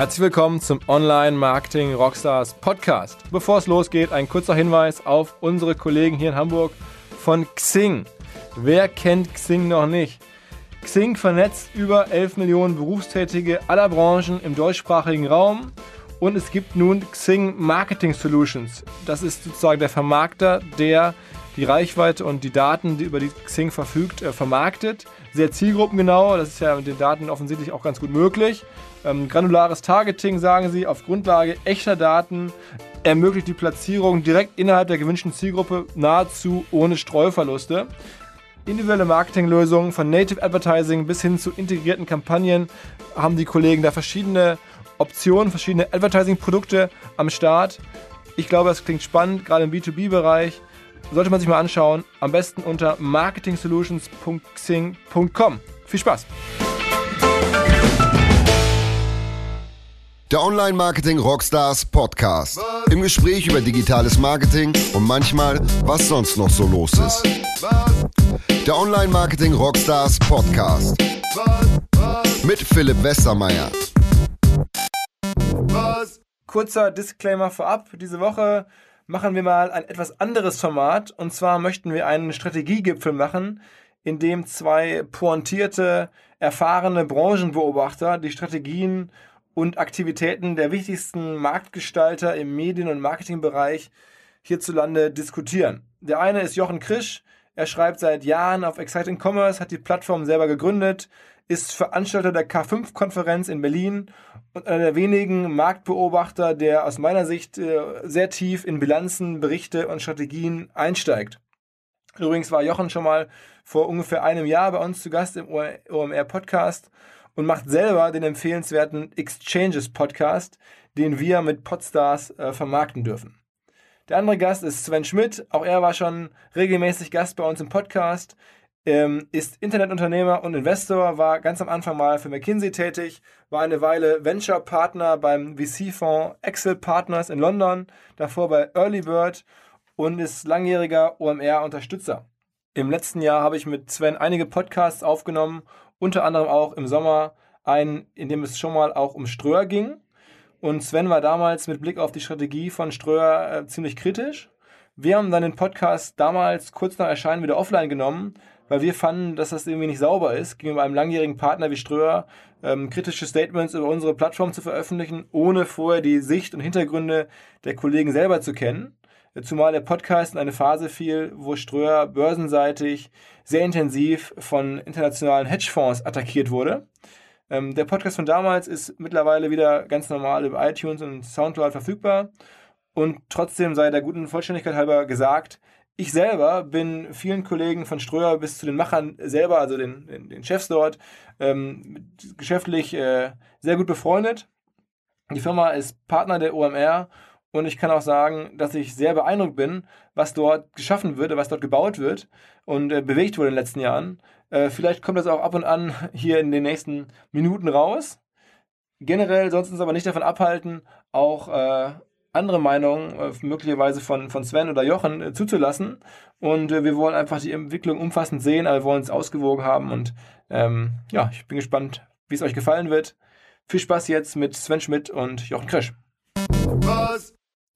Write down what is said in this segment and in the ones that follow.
Herzlich willkommen zum Online Marketing Rockstars Podcast. Bevor es losgeht, ein kurzer Hinweis auf unsere Kollegen hier in Hamburg von Xing. Wer kennt Xing noch nicht? Xing vernetzt über 11 Millionen Berufstätige aller Branchen im deutschsprachigen Raum und es gibt nun Xing Marketing Solutions. Das ist sozusagen der Vermarkter, der die Reichweite und die Daten, die über die Xing verfügt, äh, vermarktet. Sehr zielgruppengenau, das ist ja mit den Daten offensichtlich auch ganz gut möglich. Ähm, granulares Targeting, sagen sie, auf Grundlage echter Daten ermöglicht die Platzierung direkt innerhalb der gewünschten Zielgruppe nahezu ohne Streuverluste. Individuelle Marketinglösungen von Native Advertising bis hin zu integrierten Kampagnen haben die Kollegen da verschiedene Optionen, verschiedene Advertising-Produkte am Start. Ich glaube, das klingt spannend, gerade im B2B-Bereich. Sollte man sich mal anschauen. Am besten unter marketingsolutions.xing.com. Viel Spaß! Der Online-Marketing Rockstars Podcast. Im Gespräch über digitales Marketing und manchmal, was sonst noch so los ist. Der Online-Marketing Rockstars Podcast. Mit Philipp Westermeier. Kurzer Disclaimer vorab. Diese Woche machen wir mal ein etwas anderes Format. Und zwar möchten wir einen Strategiegipfel machen, in dem zwei pointierte, erfahrene Branchenbeobachter die Strategien und Aktivitäten der wichtigsten Marktgestalter im Medien- und Marketingbereich hierzulande diskutieren. Der eine ist Jochen Krisch. Er schreibt seit Jahren auf Exciting Commerce, hat die Plattform selber gegründet, ist Veranstalter der K5-Konferenz in Berlin einer der wenigen Marktbeobachter, der aus meiner Sicht äh, sehr tief in Bilanzen, Berichte und Strategien einsteigt. Übrigens war Jochen schon mal vor ungefähr einem Jahr bei uns zu Gast im OMR-Podcast und macht selber den empfehlenswerten Exchanges Podcast, den wir mit Podstars äh, vermarkten dürfen. Der andere Gast ist Sven Schmidt. Auch er war schon regelmäßig Gast bei uns im Podcast. Ähm, ist Internetunternehmer und Investor, war ganz am Anfang mal für McKinsey tätig, war eine Weile Venture-Partner beim VC-Fonds Excel Partners in London, davor bei Early Bird und ist langjähriger OMR-Unterstützer. Im letzten Jahr habe ich mit Sven einige Podcasts aufgenommen unter anderem auch im Sommer einen, in dem es schon mal auch um Ströer ging. Und Sven war damals mit Blick auf die Strategie von Ströer äh, ziemlich kritisch. Wir haben dann den Podcast damals kurz nach Erscheinen wieder offline genommen, weil wir fanden, dass das irgendwie nicht sauber ist, gegenüber einem langjährigen Partner wie Ströer ähm, kritische Statements über unsere Plattform zu veröffentlichen, ohne vorher die Sicht und Hintergründe der Kollegen selber zu kennen. Zumal der Podcast in eine Phase fiel, wo Ströer börsenseitig sehr intensiv von internationalen Hedgefonds attackiert wurde. Ähm, der Podcast von damals ist mittlerweile wieder ganz normal über iTunes und Soundcloud verfügbar. Und trotzdem sei der guten Vollständigkeit halber gesagt, ich selber bin vielen Kollegen von Ströer bis zu den Machern selber, also den, den, den Chefs dort, ähm, geschäftlich äh, sehr gut befreundet. Die Firma ist Partner der OMR und ich kann auch sagen, dass ich sehr beeindruckt bin, was dort geschaffen wird, was dort gebaut wird und äh, bewegt wurde in den letzten Jahren. Äh, vielleicht kommt das auch ab und an hier in den nächsten Minuten raus. Generell sonst uns aber nicht davon abhalten, auch äh, andere Meinungen, äh, möglicherweise von, von Sven oder Jochen, äh, zuzulassen. Und äh, wir wollen einfach die Entwicklung umfassend sehen, aber wir wollen es ausgewogen haben. Und ähm, ja, ich bin gespannt, wie es euch gefallen wird. Viel Spaß jetzt mit Sven Schmidt und Jochen Krisch. Was?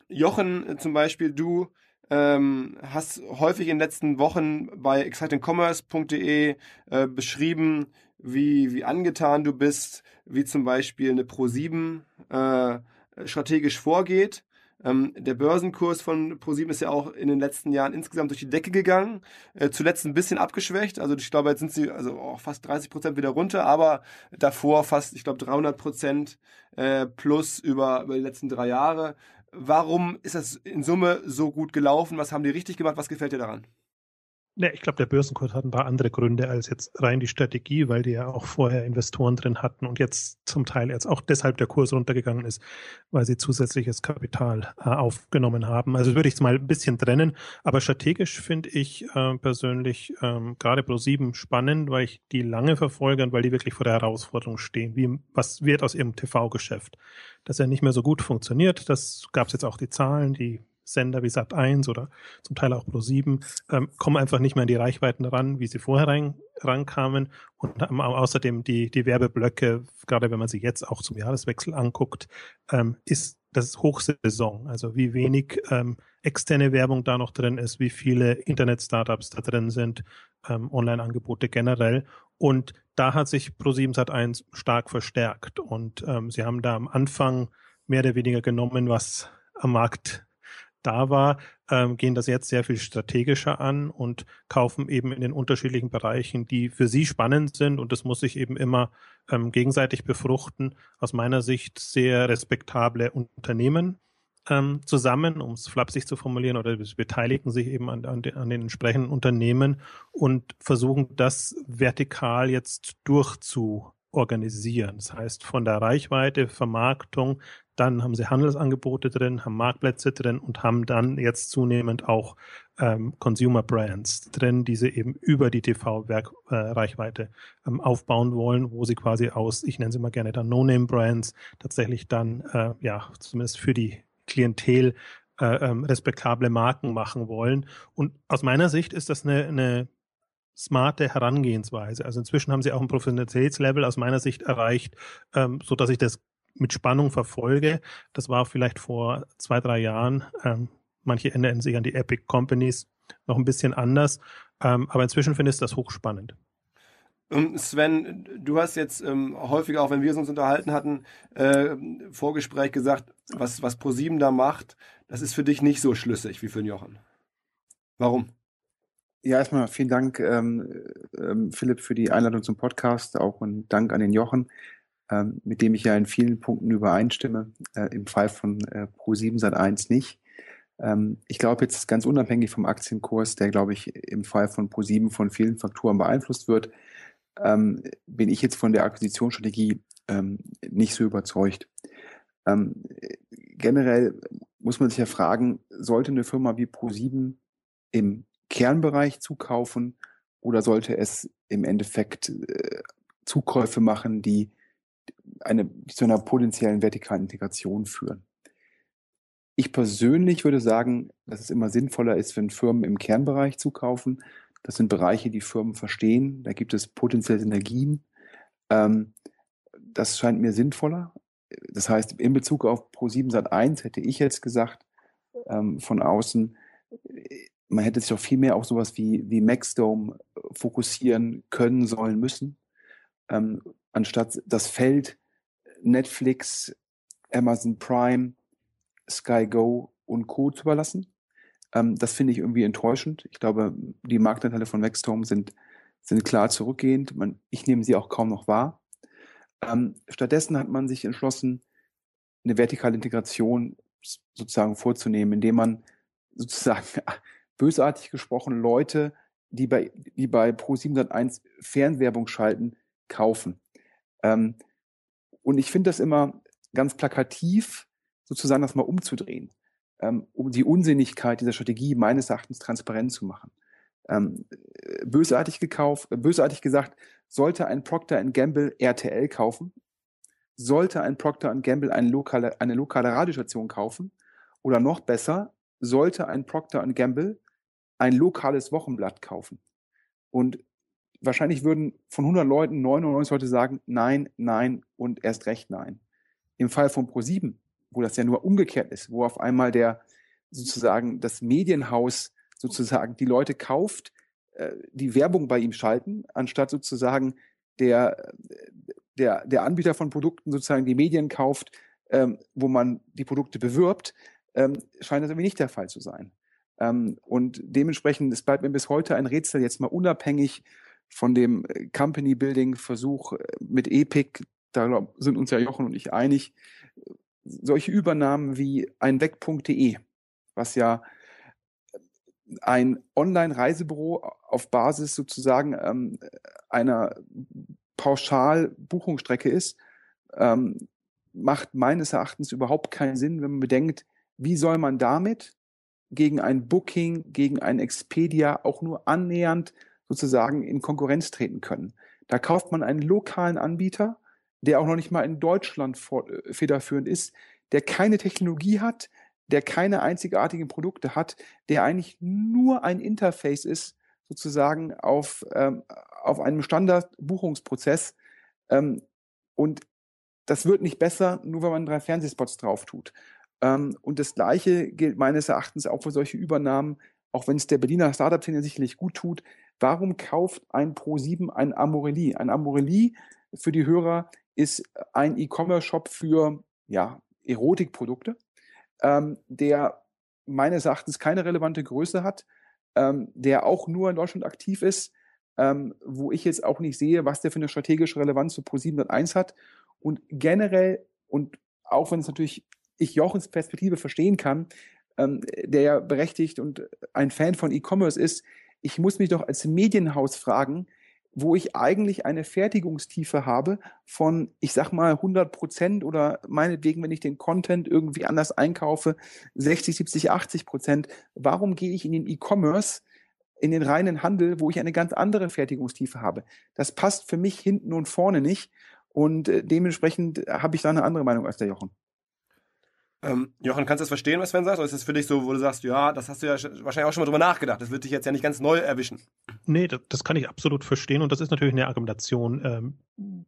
Jochen zum Beispiel, du ähm, hast häufig in den letzten Wochen bei excitingcommerce.de äh, beschrieben, wie, wie angetan du bist, wie zum Beispiel eine Pro7 äh, strategisch vorgeht. Ähm, der Börsenkurs von ProSieben ist ja auch in den letzten Jahren insgesamt durch die Decke gegangen. Äh, zuletzt ein bisschen abgeschwächt. Also ich glaube, jetzt sind sie also auch fast 30 Prozent wieder runter, aber davor fast, ich glaube, 300 Prozent äh, plus über, über die letzten drei Jahre. Warum ist das in Summe so gut gelaufen? Was haben die richtig gemacht? Was gefällt dir daran? Ja, ich glaube, der Börsenkurs hat ein paar andere Gründe als jetzt rein die Strategie, weil die ja auch vorher Investoren drin hatten und jetzt zum Teil jetzt auch deshalb der Kurs runtergegangen ist, weil sie zusätzliches Kapital äh, aufgenommen haben. Also würde ich es mal ein bisschen trennen. Aber strategisch finde ich äh, persönlich ähm, gerade Pro7 spannend, weil ich die lange verfolge und weil die wirklich vor der Herausforderung stehen. Wie, was wird aus ihrem TV-Geschäft? Dass er nicht mehr so gut funktioniert, das gab es jetzt auch die Zahlen, die Sender wie Sat1 oder zum Teil auch Pro7 ähm, kommen einfach nicht mehr an die Reichweiten ran, wie sie vorher rein, rankamen. Und ähm, außerdem die, die Werbeblöcke, gerade wenn man sich jetzt auch zum Jahreswechsel anguckt, ähm, ist das Hochsaison. Also wie wenig ähm, externe Werbung da noch drin ist, wie viele Internet-Startups da drin sind, ähm, Online-Angebote generell. Und da hat sich Pro7 Sat1 stark verstärkt. Und ähm, sie haben da am Anfang mehr oder weniger genommen, was am Markt da war, ähm, gehen das jetzt sehr viel strategischer an und kaufen eben in den unterschiedlichen Bereichen, die für sie spannend sind. Und das muss sich eben immer ähm, gegenseitig befruchten. Aus meiner Sicht sehr respektable Unternehmen ähm, zusammen, um es flapsig zu formulieren, oder beteiligen sich eben an, an, den, an den entsprechenden Unternehmen und versuchen das vertikal jetzt durchzuorganisieren. Das heißt, von der Reichweite, Vermarktung dann haben sie Handelsangebote drin, haben Marktplätze drin und haben dann jetzt zunehmend auch ähm, Consumer Brands drin, die sie eben über die TV-Reichweite äh, ähm, aufbauen wollen, wo sie quasi aus, ich nenne sie mal gerne dann No-Name-Brands, tatsächlich dann, äh, ja, zumindest für die Klientel äh, ähm, respektable Marken machen wollen. Und aus meiner Sicht ist das eine, eine smarte Herangehensweise. Also inzwischen haben sie auch ein Professionalitätslevel aus meiner Sicht erreicht, ähm, so dass ich das mit Spannung verfolge. Das war vielleicht vor zwei, drei Jahren. Ähm, manche erinnern sich an die Epic Companies noch ein bisschen anders. Ähm, aber inzwischen finde ich das hochspannend. Ähm, Sven, du hast jetzt ähm, häufiger, auch wenn wir uns unterhalten hatten, äh, Vorgespräch gesagt, was, was ProSieben da macht, das ist für dich nicht so schlüssig wie für den Jochen. Warum? Ja, erstmal vielen Dank, ähm, ähm, Philipp, für die Einladung zum Podcast, auch ein Dank an den Jochen ähm, mit dem ich ja in vielen Punkten übereinstimme, äh, im Fall von äh, Pro7 Sat1 nicht. Ähm, ich glaube jetzt ganz unabhängig vom Aktienkurs, der glaube ich im Fall von Pro7 von vielen Faktoren beeinflusst wird, ähm, bin ich jetzt von der Akquisitionsstrategie ähm, nicht so überzeugt. Ähm, generell muss man sich ja fragen, sollte eine Firma wie Pro7 im Kernbereich zukaufen oder sollte es im Endeffekt äh, Zukäufe machen, die eine, zu einer potenziellen vertikalen Integration führen. Ich persönlich würde sagen, dass es immer sinnvoller ist, wenn Firmen im Kernbereich zukaufen. Das sind Bereiche, die Firmen verstehen. Da gibt es potenzielle Synergien. Ähm, das scheint mir sinnvoller. Das heißt, in Bezug auf Pro7 Sat 1 hätte ich jetzt gesagt, ähm, von außen, man hätte sich auch viel mehr auf sowas wie, wie Maxdome fokussieren können, sollen, müssen, ähm, anstatt das Feld Netflix, Amazon Prime, Sky Go und Co. zu überlassen. Ähm, das finde ich irgendwie enttäuschend. Ich glaube, die Marktanteile von Maxstorm sind, sind klar zurückgehend. Man, ich nehme sie auch kaum noch wahr. Ähm, stattdessen hat man sich entschlossen, eine vertikale Integration sozusagen vorzunehmen, indem man sozusagen bösartig gesprochen Leute, die bei, die bei Pro701 Fernwerbung schalten, kaufen. Ähm, und ich finde das immer ganz plakativ, sozusagen das mal umzudrehen, ähm, um die Unsinnigkeit dieser Strategie meines Erachtens transparent zu machen. Ähm, bösartig gekauft, äh, bösartig gesagt, sollte ein Procter Gamble RTL kaufen, sollte ein Procter Gamble eine lokale, eine lokale Radiostation kaufen oder noch besser, sollte ein Procter Gamble ein lokales Wochenblatt kaufen. Und wahrscheinlich würden von 100 Leuten 99 Leute sagen, nein, nein und erst recht nein. Im Fall von Pro7, wo das ja nur umgekehrt ist, wo auf einmal der sozusagen das Medienhaus sozusagen die Leute kauft, äh, die Werbung bei ihm schalten, anstatt sozusagen der, der, der Anbieter von Produkten sozusagen die Medien kauft, ähm, wo man die Produkte bewirbt, ähm, scheint das irgendwie nicht der Fall zu sein. Ähm, und dementsprechend, es bleibt mir bis heute ein Rätsel, jetzt mal unabhängig von dem äh, Company Building Versuch äh, mit Epic, da sind uns ja Jochen und ich einig, solche Übernahmen wie ein Weg.de, was ja ein Online-Reisebüro auf Basis sozusagen ähm, einer Pauschal-Buchungsstrecke ist, ähm, macht meines Erachtens überhaupt keinen Sinn, wenn man bedenkt, wie soll man damit gegen ein Booking, gegen ein Expedia auch nur annähernd sozusagen in Konkurrenz treten können. Da kauft man einen lokalen Anbieter, der auch noch nicht mal in Deutschland äh, federführend ist, der keine Technologie hat, der keine einzigartigen Produkte hat, der eigentlich nur ein Interface ist, sozusagen auf, ähm, auf einem Standard-Buchungsprozess. Ähm, und das wird nicht besser, nur wenn man drei Fernsehspots drauf tut. Ähm, und das Gleiche gilt meines Erachtens auch für solche Übernahmen, auch wenn es der Berliner Startup-Szene sicherlich gut tut. Warum kauft ein Pro7 ein Amorelli? Ein Amorelli für die Hörer ist ein E-Commerce-Shop für ja, Erotikprodukte, ähm, der meines Erachtens keine relevante Größe hat, ähm, der auch nur in Deutschland aktiv ist, ähm, wo ich jetzt auch nicht sehe, was der für eine strategische Relevanz zu Pro701 hat. Und generell, und auch wenn es natürlich ich Jochens Perspektive verstehen kann, ähm, der ja berechtigt und ein Fan von E-Commerce ist, ich muss mich doch als Medienhaus fragen, wo ich eigentlich eine Fertigungstiefe habe von, ich sag mal, 100 Prozent oder meinetwegen, wenn ich den Content irgendwie anders einkaufe, 60, 70, 80 Prozent. Warum gehe ich in den E-Commerce, in den reinen Handel, wo ich eine ganz andere Fertigungstiefe habe? Das passt für mich hinten und vorne nicht. Und äh, dementsprechend habe ich da eine andere Meinung als der Jochen. Ähm, Jochen, kannst du das verstehen, was Sven sagt? Oder ist das für dich so, wo du sagst, ja, das hast du ja wahrscheinlich auch schon mal drüber nachgedacht. Das wird dich jetzt ja nicht ganz neu erwischen. Nee, das, das kann ich absolut verstehen. Und das ist natürlich eine Argumentation, ähm,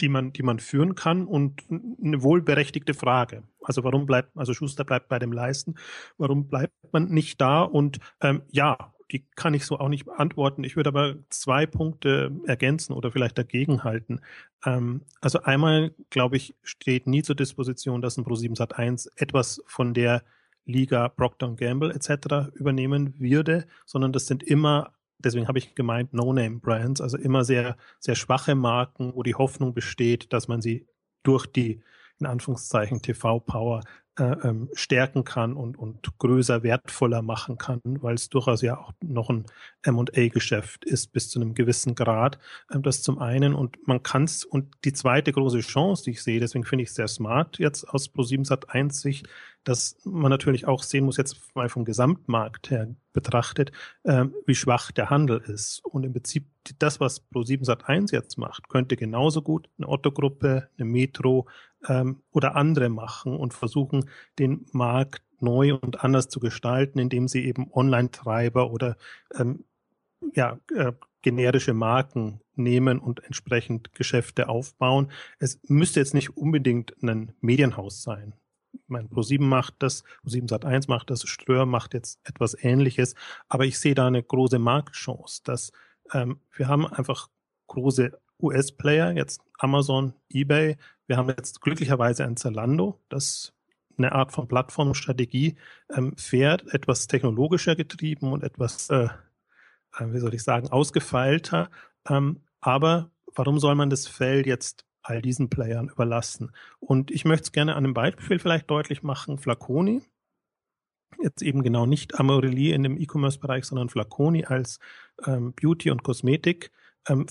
die man, die man führen kann und eine wohlberechtigte Frage. Also warum bleibt, also Schuster bleibt bei dem Leisten, warum bleibt man nicht da? Und ähm, ja, die kann ich so auch nicht beantworten. Ich würde aber zwei Punkte ergänzen oder vielleicht dagegenhalten. Ähm, also einmal, glaube ich, steht nie zur Disposition, dass ein Pro7 Sat 1 etwas von der Liga Procter Gamble etc. übernehmen würde, sondern das sind immer deswegen habe ich gemeint No-Name-Brands, also immer sehr, sehr schwache Marken, wo die Hoffnung besteht, dass man sie durch die in Anführungszeichen TV-Power äh, ähm, stärken kann und, und größer, wertvoller machen kann, weil es durchaus ja auch noch ein M&A-Geschäft ist bis zu einem gewissen Grad. Ähm, das zum einen und man kann es und die zweite große Chance, die ich sehe, deswegen finde ich es sehr smart jetzt aus Pro7 Sat 1 Sicht, dass man natürlich auch sehen muss, jetzt mal vom Gesamtmarkt her betrachtet, äh, wie schwach der Handel ist. Und im Prinzip das, was Pro7 Sat 1 jetzt macht, könnte genauso gut eine Otto-Gruppe, eine Metro ähm, oder andere machen und versuchen, den Markt neu und anders zu gestalten, indem sie eben Online-Treiber oder ähm, ja, äh, generische Marken nehmen und entsprechend Geschäfte aufbauen. Es müsste jetzt nicht unbedingt ein Medienhaus sein. Mein Pro7 macht das, Pro7 Sat1 macht das, Ströer macht jetzt etwas Ähnliches, aber ich sehe da eine große Marktchance, dass ähm, wir haben einfach große US-Player, jetzt Amazon, eBay. Wir haben jetzt glücklicherweise ein Zalando, das eine Art von Plattformstrategie ähm, fährt, etwas technologischer getrieben und etwas, äh, äh, wie soll ich sagen, ausgefeilter. Ähm, aber warum soll man das Feld jetzt all diesen Playern überlassen? Und ich möchte es gerne an einem Beispiel vielleicht deutlich machen. Flaconi, jetzt eben genau nicht Amorelie in dem E-Commerce-Bereich, sondern Flaconi als ähm, Beauty- und Kosmetik ähm,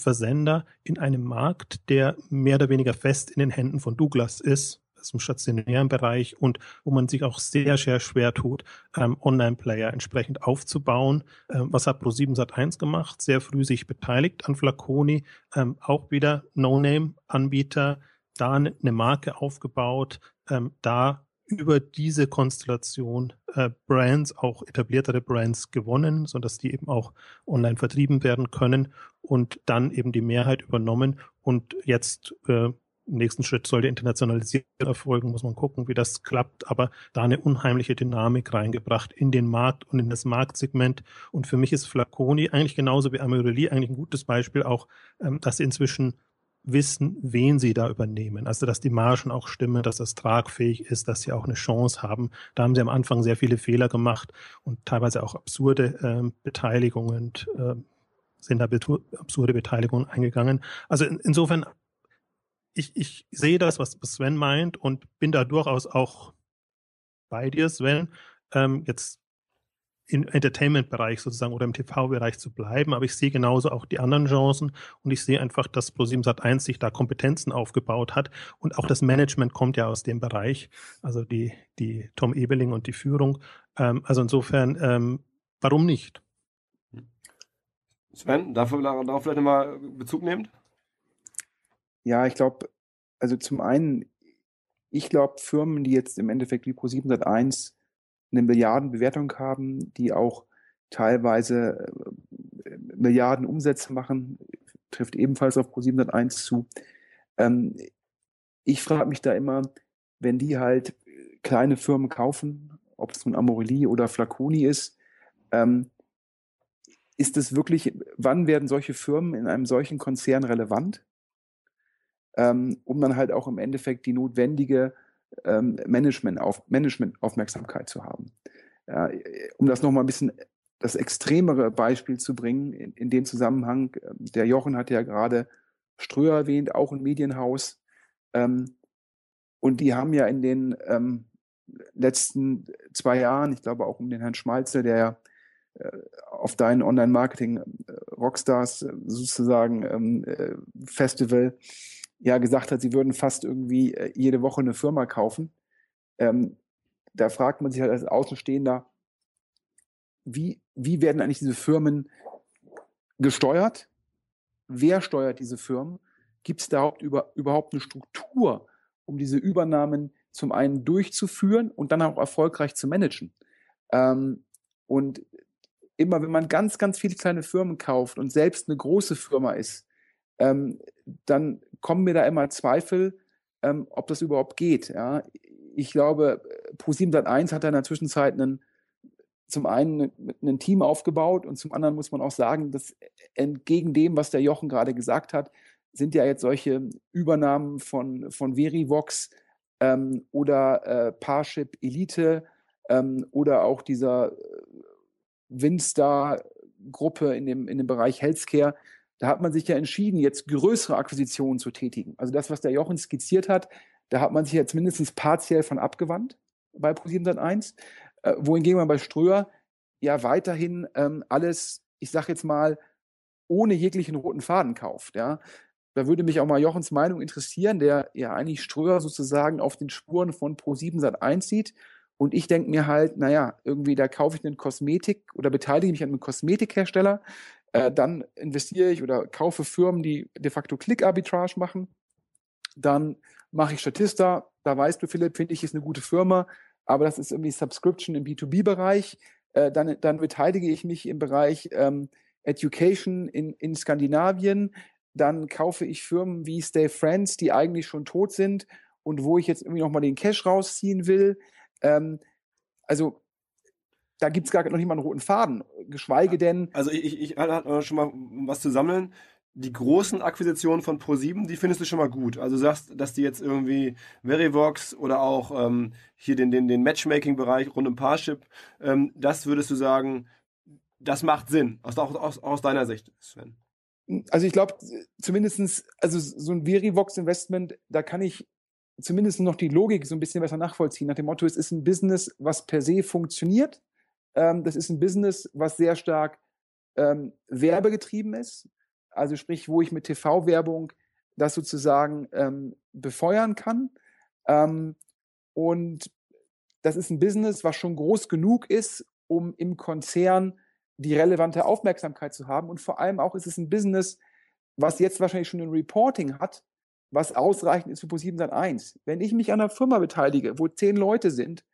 in einem Markt, der mehr oder weniger fest in den Händen von Douglas ist, also im stationären Bereich und wo man sich auch sehr, sehr schwer tut, ähm, Online-Player entsprechend aufzubauen. Ähm, was hat Pro7 Sat1 gemacht? Sehr früh sich beteiligt an Flaconi, ähm, auch wieder No-Name-Anbieter, da eine Marke aufgebaut, ähm, da über diese Konstellation äh, Brands, auch etabliertere Brands gewonnen, so dass die eben auch online vertrieben werden können und dann eben die Mehrheit übernommen und jetzt äh, im nächsten Schritt soll die Internationalisierung erfolgen, muss man gucken, wie das klappt, aber da eine unheimliche Dynamik reingebracht in den Markt und in das Marktsegment. Und für mich ist Flaconi eigentlich genauso wie Amorelie eigentlich ein gutes Beispiel auch, ähm, dass sie inzwischen wissen, wen sie da übernehmen. Also dass die Margen auch stimmen, dass das tragfähig ist, dass sie auch eine Chance haben. Da haben sie am Anfang sehr viele Fehler gemacht und teilweise auch absurde äh, Beteiligungen, äh, sind da absurde Beteiligungen eingegangen. Also in, insofern, ich, ich sehe das, was Sven meint und bin da durchaus auch bei dir, Sven. Ähm, jetzt im Entertainment-Bereich sozusagen oder im TV-Bereich zu bleiben. Aber ich sehe genauso auch die anderen Chancen und ich sehe einfach, dass Pro7 Sat1 sich da Kompetenzen aufgebaut hat und auch das Management kommt ja aus dem Bereich, also die, die Tom Ebeling und die Führung. Ähm, also insofern, ähm, warum nicht? Sven, dafür, darauf vielleicht nochmal Bezug nehmt? Ja, ich glaube, also zum einen, ich glaube, Firmen, die jetzt im Endeffekt wie Pro7 Sat1 eine Milliardenbewertung haben, die auch teilweise äh, Milliarden Umsätze machen, trifft ebenfalls auf Pro701 zu. Ähm, ich frage mich da immer, wenn die halt kleine Firmen kaufen, ob es nun Amorelie oder Flaconi ist, ähm, ist es wirklich, wann werden solche Firmen in einem solchen Konzern relevant, ähm, um dann halt auch im Endeffekt die notwendige ähm, Management auf, Management-Aufmerksamkeit zu haben. Ja, um das nochmal ein bisschen das extremere Beispiel zu bringen, in, in dem Zusammenhang, ähm, der Jochen hat ja gerade Ströer erwähnt, auch ein Medienhaus. Ähm, und die haben ja in den ähm, letzten zwei Jahren, ich glaube auch um den Herrn Schmalze, der äh, auf dein Online-Marketing äh, Rockstars äh, sozusagen ähm, äh, Festival ja gesagt hat, sie würden fast irgendwie äh, jede Woche eine Firma kaufen. Ähm, da fragt man sich halt als Außenstehender, wie, wie werden eigentlich diese Firmen gesteuert? Wer steuert diese Firmen? Gibt es da überhaupt, über, überhaupt eine Struktur, um diese Übernahmen zum einen durchzuführen und dann auch erfolgreich zu managen? Ähm, und immer, wenn man ganz, ganz viele kleine Firmen kauft und selbst eine große Firma ist, ähm, dann kommen mir da immer Zweifel, ähm, ob das überhaupt geht. Ja? Ich glaube, Pro7 1 hat da in der Zwischenzeit einen, zum einen ein Team aufgebaut und zum anderen muss man auch sagen, dass entgegen dem, was der Jochen gerade gesagt hat, sind ja jetzt solche Übernahmen von, von Verivox ähm, oder äh, Parship Elite ähm, oder auch dieser äh, Winstar-Gruppe in dem, in dem Bereich Healthcare, da hat man sich ja entschieden, jetzt größere Akquisitionen zu tätigen. Also das, was der Jochen skizziert hat, da hat man sich jetzt mindestens partiell von abgewandt bei Pro701, äh, wohingegen man bei Ströer ja weiterhin ähm, alles, ich sag jetzt mal, ohne jeglichen roten Faden kauft. Ja. Da würde mich auch mal Jochens Meinung interessieren, der ja eigentlich Ströer sozusagen auf den Spuren von Pro7 1 sieht. Und ich denke mir halt, naja, irgendwie da kaufe ich einen Kosmetik oder beteilige mich an einem Kosmetikhersteller, äh, dann investiere ich oder kaufe Firmen, die de facto Click-Arbitrage machen. Dann mache ich Statista. Da weißt du, Philipp, finde ich, ist eine gute Firma, aber das ist irgendwie Subscription im B2B-Bereich. Äh, dann, dann beteilige ich mich im Bereich ähm, Education in, in Skandinavien. Dann kaufe ich Firmen wie Stay Friends, die eigentlich schon tot sind und wo ich jetzt irgendwie nochmal den Cash rausziehen will. Ähm, also da gibt es gar noch nicht mal einen roten Faden, geschweige denn. Also ich, ich, hatte schon mal was zu sammeln. Die großen Akquisitionen von Pro7, die findest du schon mal gut. Also du sagst, dass die jetzt irgendwie Verivox oder auch ähm, hier den, den, den Matchmaking-Bereich rund um Parship, ähm, das würdest du sagen, das macht Sinn, aus, aus, aus deiner Sicht, Sven. Also ich glaube, zumindestens also so ein Verivox-Investment, da kann ich zumindest noch die Logik so ein bisschen besser nachvollziehen. Nach dem Motto, es ist ein Business, was per se funktioniert ähm, das ist ein Business, was sehr stark ähm, werbegetrieben ist. Also sprich, wo ich mit TV-Werbung das sozusagen ähm, befeuern kann. Ähm, und das ist ein Business, was schon groß genug ist, um im Konzern die relevante Aufmerksamkeit zu haben. Und vor allem auch ist es ein Business, was jetzt wahrscheinlich schon ein Reporting hat, was ausreichend ist für ProSieben 1. Wenn ich mich an einer Firma beteilige, wo zehn Leute sind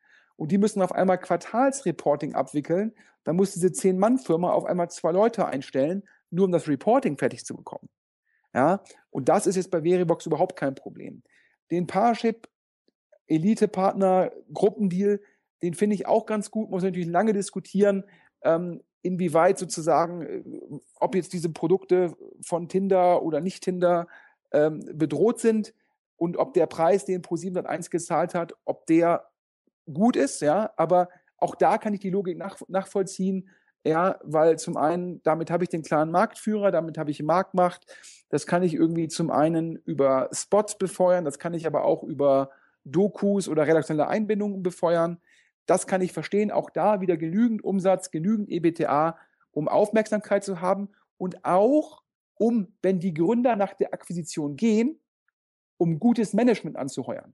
und die müssen auf einmal Quartalsreporting abwickeln, dann muss diese Zehn-Mann-Firma auf einmal zwei Leute einstellen, nur um das Reporting fertig zu bekommen. Ja, und das ist jetzt bei Veribox überhaupt kein Problem. Den Parship Elite-Partner Gruppendeal, den finde ich auch ganz gut, muss natürlich lange diskutieren, ähm, inwieweit sozusagen, äh, ob jetzt diese Produkte von Tinder oder nicht Tinder ähm, bedroht sind und ob der Preis, den Pro701 gezahlt hat, ob der gut ist, ja, aber auch da kann ich die Logik nach, nachvollziehen, ja, weil zum einen, damit habe ich den klaren Marktführer, damit habe ich Marktmacht, das kann ich irgendwie zum einen über Spots befeuern, das kann ich aber auch über Dokus oder redaktionelle Einbindungen befeuern. Das kann ich verstehen, auch da wieder genügend Umsatz, genügend EBTA, um Aufmerksamkeit zu haben und auch um, wenn die Gründer nach der Akquisition gehen, um gutes Management anzuheuern.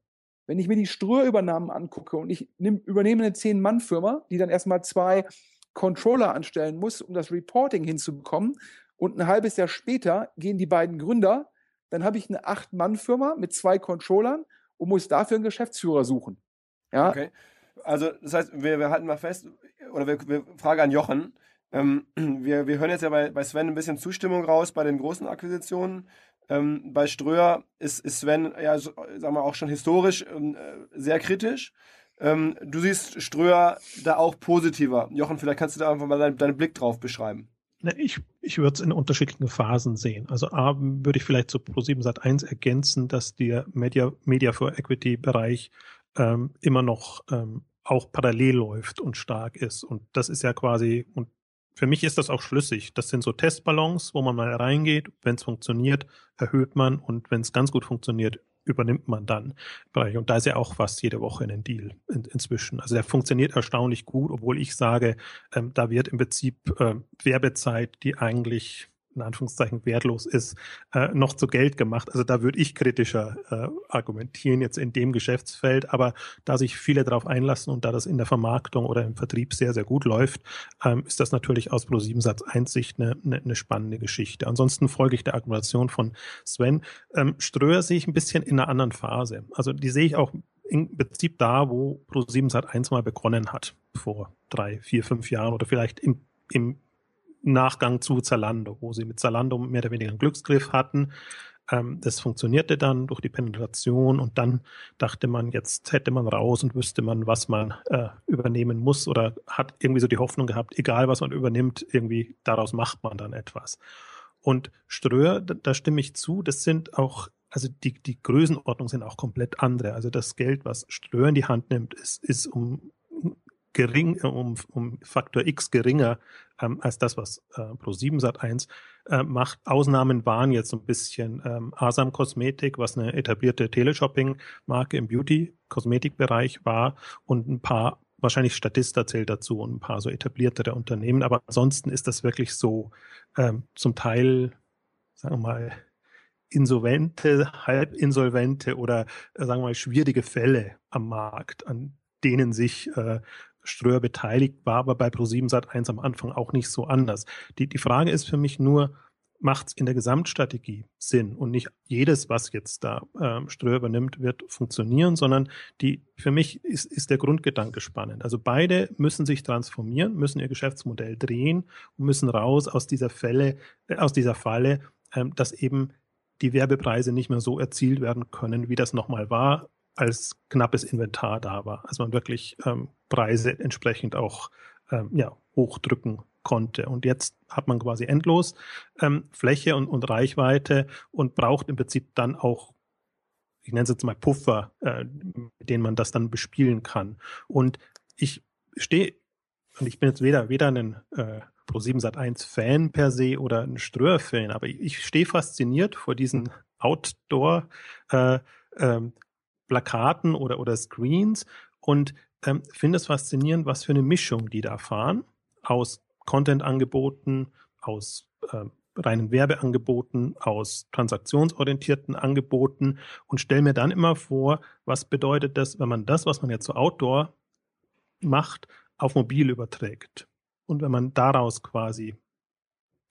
Wenn ich mir die Ströhrübernahmen angucke und ich nehm, übernehme eine Zehn-Mann-Firma, die dann erstmal zwei Controller anstellen muss, um das Reporting hinzubekommen, und ein halbes Jahr später gehen die beiden Gründer, dann habe ich eine Acht-Mann-Firma mit zwei Controllern und muss dafür einen Geschäftsführer suchen. Ja. Okay. Also, das heißt, wir, wir halten mal fest, oder wir, wir fragen an Jochen. Ähm, wir, wir hören jetzt ja bei, bei Sven ein bisschen Zustimmung raus bei den großen Akquisitionen. Ähm, bei Ströer ist, ist Sven, ja, so, sagen wir auch schon historisch ähm, äh, sehr kritisch. Ähm, du siehst Ströer da auch positiver. Jochen, vielleicht kannst du da einfach mal deinen, deinen Blick drauf beschreiben. Ich, ich würde es in unterschiedlichen Phasen sehen. Also A würde ich vielleicht zu Pro7 Sat 1 ergänzen, dass der Media, Media for Equity Bereich ähm, immer noch ähm, auch parallel läuft und stark ist. Und das ist ja quasi, und für mich ist das auch schlüssig. Das sind so Testballons, wo man mal reingeht. Wenn es funktioniert, erhöht man und wenn es ganz gut funktioniert, übernimmt man dann. Und da ist ja auch fast jede Woche ein Deal in, inzwischen. Also der funktioniert erstaunlich gut, obwohl ich sage, ähm, da wird im Prinzip äh, Werbezeit, die eigentlich in Anführungszeichen wertlos ist, äh, noch zu Geld gemacht. Also da würde ich kritischer äh, argumentieren jetzt in dem Geschäftsfeld. Aber da sich viele darauf einlassen und da das in der Vermarktung oder im Vertrieb sehr, sehr gut läuft, ähm, ist das natürlich aus Pro7 Satz 1 Sicht eine, eine, eine, spannende Geschichte. Ansonsten folge ich der Argumentation von Sven. Ähm, Ströer sehe ich ein bisschen in einer anderen Phase. Also die sehe ich auch im Prinzip da, wo Pro7 Sat 1 mal begonnen hat, vor drei, vier, fünf Jahren oder vielleicht im, im Nachgang zu Zalando, wo sie mit Zalando mehr oder weniger einen Glücksgriff hatten. Ähm, das funktionierte dann durch die Penetration und dann dachte man, jetzt hätte man raus und wüsste man, was man äh, übernehmen muss oder hat irgendwie so die Hoffnung gehabt, egal was man übernimmt, irgendwie daraus macht man dann etwas. Und Ströer, da, da stimme ich zu, das sind auch also die, die Größenordnungen sind auch komplett andere. Also das Geld, was Ströer in die Hand nimmt, ist, ist um gering, äh, um, um Faktor X geringer ähm, als das, was äh, Pro7 Sat 1 äh, macht. Ausnahmen waren jetzt so ein bisschen ähm, Asam Kosmetik, was eine etablierte Teleshopping-Marke im Beauty-Kosmetikbereich war und ein paar wahrscheinlich Statista zählt dazu und ein paar so etabliertere Unternehmen. Aber ansonsten ist das wirklich so ähm, zum Teil, sagen wir mal, insolvente, halbinsolvente oder äh, sagen wir mal schwierige Fälle am Markt, an denen sich äh, Ströer beteiligt, war aber bei Pro7 Sat 1 am Anfang auch nicht so anders. Die, die Frage ist für mich nur, macht es in der Gesamtstrategie Sinn und nicht jedes, was jetzt da ähm, Ströer übernimmt, wird funktionieren, sondern die für mich ist, ist der Grundgedanke spannend. Also beide müssen sich transformieren, müssen ihr Geschäftsmodell drehen und müssen raus aus dieser Fälle, äh, aus dieser Falle, ähm, dass eben die Werbepreise nicht mehr so erzielt werden können, wie das nochmal war als knappes Inventar da war. Also man wirklich ähm, Preise entsprechend auch ähm, ja, hochdrücken konnte. Und jetzt hat man quasi endlos ähm, Fläche und, und Reichweite und braucht im Prinzip dann auch, ich nenne es jetzt mal Puffer, äh, mit denen man das dann bespielen kann. Und ich stehe, und ich bin jetzt weder, weder ein äh, Pro7 Sat 1 Fan per se oder ein Ströer-Fan, aber ich, ich stehe fasziniert vor diesen Outdoor äh, ähm, Plakaten oder, oder Screens und ähm, finde es faszinierend, was für eine Mischung die da fahren aus Content-Angeboten, aus äh, reinen Werbeangeboten, aus transaktionsorientierten Angeboten und stelle mir dann immer vor, was bedeutet das, wenn man das, was man jetzt so Outdoor macht, auf mobil überträgt. Und wenn man daraus quasi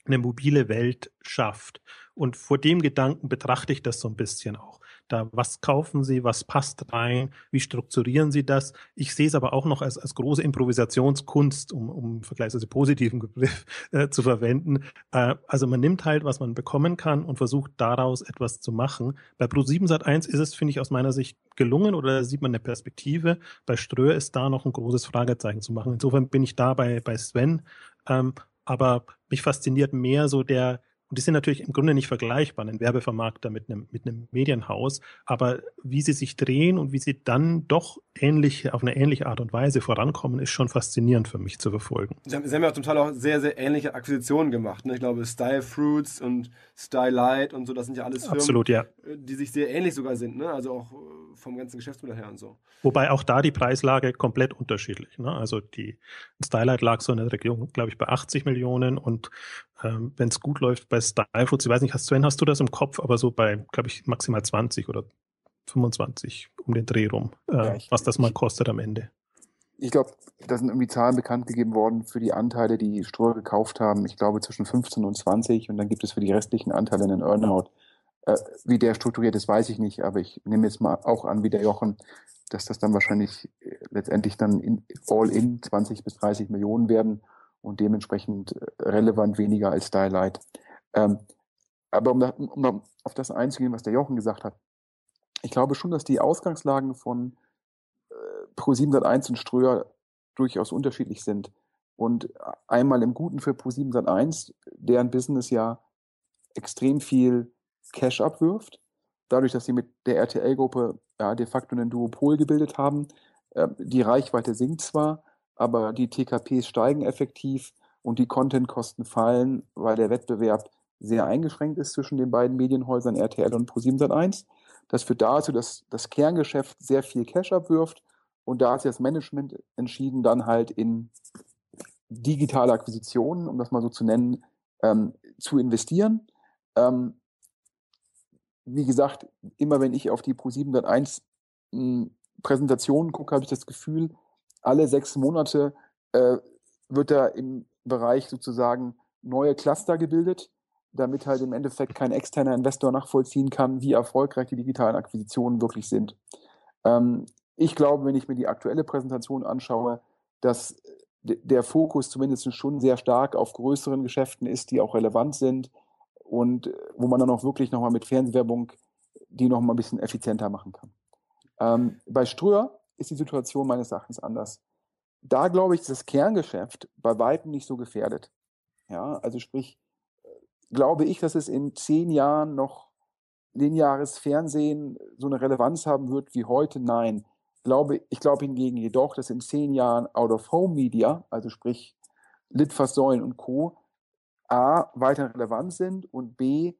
eine mobile Welt schafft. Und vor dem Gedanken betrachte ich das so ein bisschen auch da, was kaufen Sie, was passt rein, wie strukturieren Sie das? Ich sehe es aber auch noch als, als große Improvisationskunst, um, um vergleichsweise positiven Begriff äh, zu verwenden. Äh, also man nimmt halt, was man bekommen kann und versucht daraus etwas zu machen. Bei Pro7 Sat 1 ist es, finde ich, aus meiner Sicht gelungen oder sieht man eine Perspektive. Bei Ströer ist da noch ein großes Fragezeichen zu machen. Insofern bin ich da bei, bei Sven. Ähm, aber mich fasziniert mehr so der, und die sind natürlich im Grunde nicht vergleichbar, ein Werbevermarkter mit einem, mit einem Medienhaus. Aber wie sie sich drehen und wie sie dann doch ähnlich, auf eine ähnliche Art und Weise vorankommen, ist schon faszinierend für mich zu verfolgen. Sie haben, sie haben ja zum Teil auch sehr, sehr ähnliche Akquisitionen gemacht. Ne? Ich glaube, Style Fruits und Style Light und so, das sind ja alles Firmen, Absolut, ja. die sich sehr ähnlich sogar sind. Ne? Also auch vom ganzen Geschäftsmodell her und so. Wobei auch da die Preislage komplett unterschiedlich. Ne? Also die Stylight lag so in der Region, glaube ich, bei 80 Millionen und ähm, wenn es gut läuft bei Stylefood, ich weiß nicht, hast, Sven, hast du das im Kopf, aber so bei, glaube ich, maximal 20 oder 25 um den Dreh rum, äh, ja, ich, was das mal kostet am Ende. Ich glaube, da sind irgendwie Zahlen bekannt gegeben worden für die Anteile, die Stroh gekauft haben. Ich glaube zwischen 15 und 20 und dann gibt es für die restlichen Anteile einen Earnout. Äh, wie der strukturiert ist, weiß ich nicht, aber ich nehme jetzt mal auch an, wie der Jochen, dass das dann wahrscheinlich letztendlich dann in, all in 20 bis 30 Millionen werden und dementsprechend äh, relevant weniger als Stylight. Ähm, aber um, da, um auf das einzugehen, was der Jochen gesagt hat, ich glaube schon, dass die Ausgangslagen von äh, Pro7 1 und Ströer durchaus unterschiedlich sind. Und einmal im Guten für Pro7 1, deren Business ja extrem viel Cash abwirft, dadurch, dass sie mit der RTL-Gruppe ja, de facto einen Duopol gebildet haben. Äh, die Reichweite sinkt zwar, aber die TKPs steigen effektiv und die Contentkosten fallen, weil der Wettbewerb sehr eingeschränkt ist zwischen den beiden Medienhäusern RTL und Pro7 Das führt dazu, dass das Kerngeschäft sehr viel Cash abwirft und da hat sich das Management entschieden, dann halt in digitale Akquisitionen, um das mal so zu nennen, ähm, zu investieren. Ähm, wie gesagt, immer wenn ich auf die Pro701 hm, Präsentationen gucke, habe ich das Gefühl, alle sechs Monate äh, wird da im Bereich sozusagen neue Cluster gebildet, damit halt im Endeffekt kein externer Investor nachvollziehen kann, wie erfolgreich die digitalen Akquisitionen wirklich sind. Ähm, ich glaube, wenn ich mir die aktuelle Präsentation anschaue, dass der Fokus zumindest schon sehr stark auf größeren Geschäften ist, die auch relevant sind und wo man dann auch wirklich nochmal mit Fernsehwerbung die nochmal ein bisschen effizienter machen kann. Ähm, bei Ströer ist die Situation meines Erachtens anders. Da glaube ich, ist das Kerngeschäft bei weitem nicht so gefährdet. Ja, also sprich, glaube ich, dass es in zehn Jahren noch lineares Fernsehen so eine Relevanz haben wird wie heute? Nein. Glaube, ich glaube hingegen jedoch, dass in zehn Jahren Out-of-Home-Media, also sprich Litfaßsäulen und Co., A, weiter relevant sind und B,